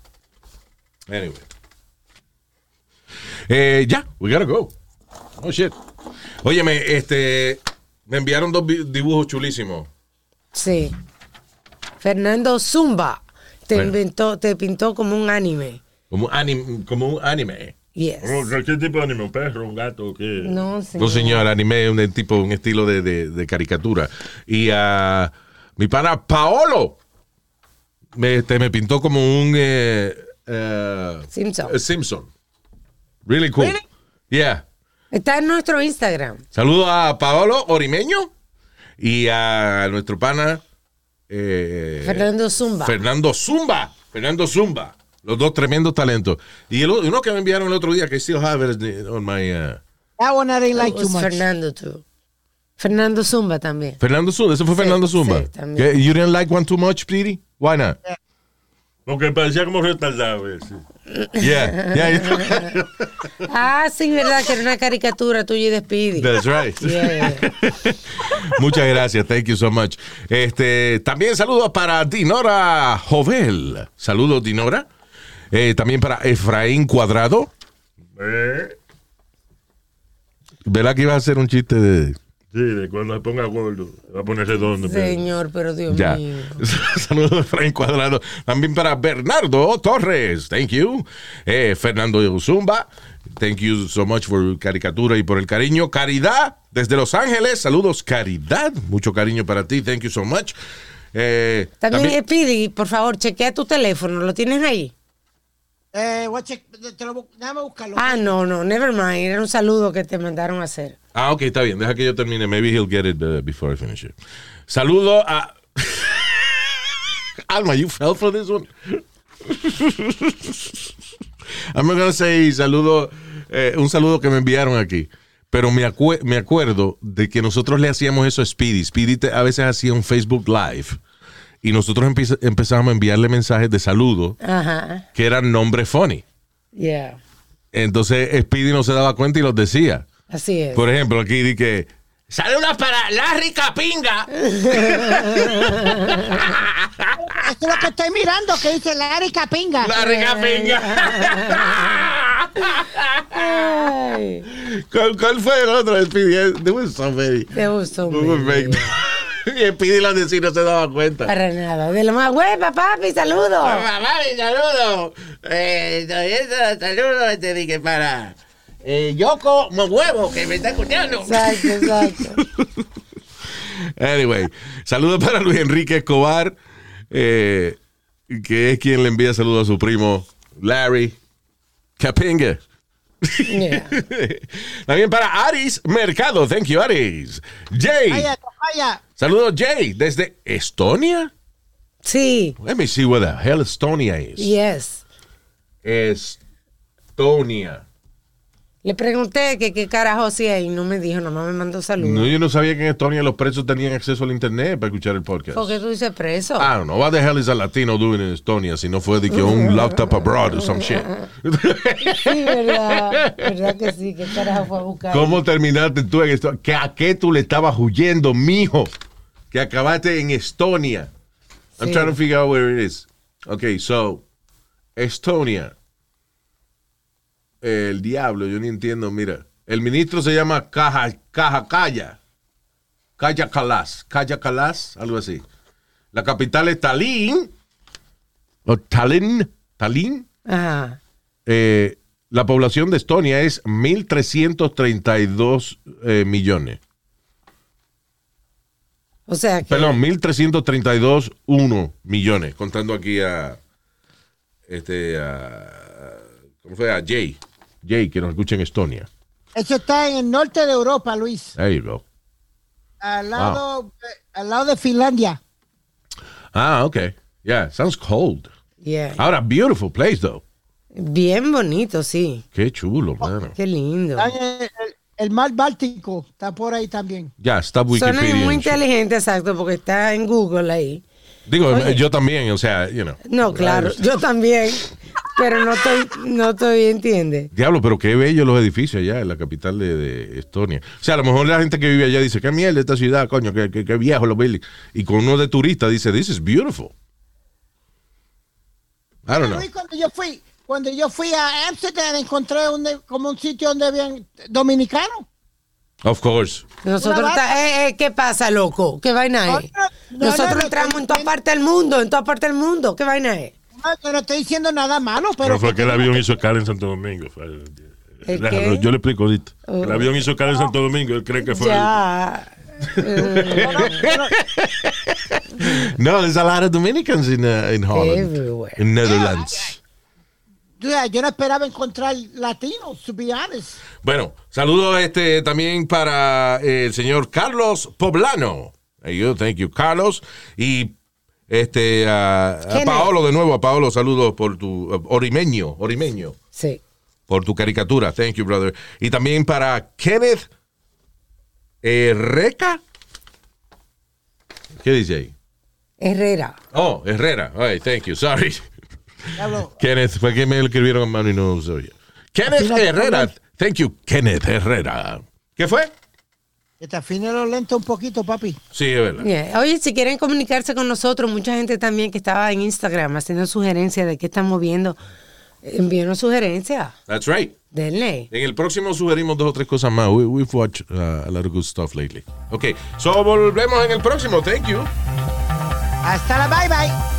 Anyway. Eh, ya, we gotta go. Oh shit. Óyeme, este, me enviaron dos dibujos chulísimos. Sí. Fernando Zumba te Bueno. inventó, te pintó como un anime. Como un anime. Como un anime. Yes. Oh, ¿Qué tipo de anime? ¿Un perro? ¿Un gato? ¿Qué? No, señor. No, señor, anime es un tipo, un estilo de, de- de caricatura. Y a mi pana Paolo me, este, me pintó como un eh, eh, Simpson. eh, Simpson. Really cool. Really? Yeah. Está en nuestro Instagram. Saludo a Paolo Orimeño y a nuestro pana eh, Fernando Zumba. Fernando Zumba. Fernando Zumba. Los dos tremendos talentos. Y el, uno que me enviaron el otro día, que still have it on my... uh, That one I didn't like It too much. Fernando too. Fernando Zumba también. Fernando Zumba. Ese fue Sí, Fernando Zumba. sí. You didn't like one too much, Speedy? Why not? Porque parecía como retardado ese. [laughs] Yeah. yeah, yeah. [laughs] Ah, sí, verdad, que era una caricatura tuya y de Speedy. That's right. Yeah. [laughs] Muchas gracias, thank you so much. Este, también saludos para Dinora Jovel. Saludos, Dinora. Eh, también para Efraín Cuadrado. Eh, ¿Verdad que iba a hacer un chiste de.? sí, de cuando se ponga gordo. Va a poner redondo. Señor, pero Dios Ya. mío. [laughs] Saludos a Efraín Cuadrado. También para Bernardo Torres. Thank you. Eh, Fernando Zumba. Thank you so much for caricatura y por el cariño. Caridad, desde Los Ángeles. Saludos, Caridad. Mucho cariño para ti. Thank you so much. Eh, También, Speedy, por favor, chequea tu teléfono. ¿Lo tienes ahí? Eh, te lo déjame buscarlo. Ah, no, no, never mind. Era un saludo que te mandaron a hacer. Ah, ok, está bien. Deja que yo termine. Maybe he'll get it uh, before I finish it. Saludo a. [laughs] Alma, you fell for this one. [laughs] I'm not gonna say saludo, eh, un saludo que me enviaron aquí. Pero me, acue- me acuerdo de que nosotros le hacíamos eso a Speedy. Speedy te- a veces hacía un Facebook Live y nosotros empieza- empezábamos a enviarle mensajes de saludo Ajá. que eran nombres funny. Yeah. Entonces Speedy no se daba cuenta y los decía. Así es. Por ejemplo, aquí di que. Saludos para Larry Capinga. [laughs] Es lo que estoy mirando, que dice Larry Capinga. Larry Capinga. ¿Cuál, cuál fue el otro? Speedy? There was so many. We were many. Make- [laughs] Y Speedy lo decía y no se daba cuenta. Para nada. De lo más hueva, papi, saludo. Mamá, mi saludo. Eh, saludo, te dije para eh, Yoko Huevo, que me está escuchando. Exacto, exacto. [laughs] Anyway, saludos para Luis Enrique Escobar, eh, que es quien le envía saludos a su primo Larry Capinga. Yeah. [laughs] También para Aris Mercado. Thank you, Aris. Jay. Vaya, vaya. Saludos, Jay, desde Estonia. Sí, Let me see where the hell Estonia is. yes. Estonia. Le pregunté que qué carajo hacía y no me dijo, nomás me mandó saludos. No, yo no sabía que en Estonia los presos tenían acceso al internet para escuchar el podcast. ¿Por qué tú dices preso? Don't know. What the hell is a Latino doing in Estonia si no fue de que un [laughs] up abroad or some shit? [laughs] Sí, verdad. Verdad que sí, qué carajo fue a buscar. ¿Cómo terminaste tú en Estonia? ¿Que ¿A qué tú le estabas huyendo, mijo? Que acabaste en Estonia. I'm Sí. trying to figure out where it is. Okay, so, Estonia. El diablo, yo ni entiendo, mira. El ministro se llama Caja, Caja Calla. Calla Calas. Calla Calas, algo así. La capital es Tallinn. O Tallinn. Tallinn. Ajá. Eh, la población de Estonia es 1.332 eh, millones. O sea que. Perdón, 1.332.1 millones. Contando aquí a. Este. A, ¿Cómo fue? A Jay. Jay, que nos escucha en Estonia. Eso está en el norte de Europa, Luis. You go. Al lado, eh, al lado de Finlandia. Ah, ok. Yeah, sounds cold. Yeah. Ahora, beautiful place, though. Bien bonito, sí. Qué chulo, mano. Qué lindo. Está en el, mar Báltico está por ahí también. Ya, está Wikipedia. muy and shit. inteligente, exacto, porque está en Google ahí. Digo, Oye. yo también, o sea, you know. No, claro, yo también. [laughs] Pero no estoy, no estoy, entiende. Diablo, pero qué bellos los edificios allá en la capital de, de Estonia. O sea, a lo mejor la gente que vive allá dice, qué mierda esta ciudad, coño, qué, qué, qué viejo los buildings. Y con uno de turista dice, this is beautiful. I don't know. Cuando yo fui, cuando yo fui a Amsterdam encontré un, como un sitio donde habían dominicanos. Of course. Nosotros, eh, eh, ¿qué pasa, loco? ¿Qué vaina es? No, no, Nosotros no, entramos no, en toda no. parte del mundo, en toda parte del mundo. ¿Qué vaina es? No, yo no estoy diciendo nada malo, pero. Pero fue que el avión hizo escala en Santo Domingo. Yo le explico ahorita. Oh. El avión hizo escala en Santo Domingo. Él cree que fue. Ya. [laughs] No, there's a lot of Dominicans in, uh, in Holland. Everywhere. In Netherlands. Yo, yo no esperaba encontrar latinos, to be honest. Bueno, saludos este, también para eh, el señor Carlos Poblano. There you thank you, Carlos. Y este a, a ¿Quién Paolo de nuevo, a Paolo, saludos por tu uh, orimeño, orimeño, Sí. por tu caricatura. Thank you, brother. Y también para Kenneth Herreca. ¿Qué dice ahí? Herrera. Oh, Herrera. All right, thank you. Sorry. [laughs] Kenneth, fue que me lo escribieron en mano y no se oye. Kenneth Herrera. Thank you, Kenneth Herrera. ¿Qué fue? Que te afine lo lento un poquito, papi. Sí, es verdad. Yeah. Oye, si quieren comunicarse con nosotros, mucha gente también que estaba en Instagram haciendo sugerencias de qué estamos viendo, envíenos sugerencias. That's right. Denle. En el próximo sugerimos dos o tres cosas más. We, we've watched uh, a lot of good stuff lately. Ok, so volvemos en el próximo. Thank you. Hasta la bye bye.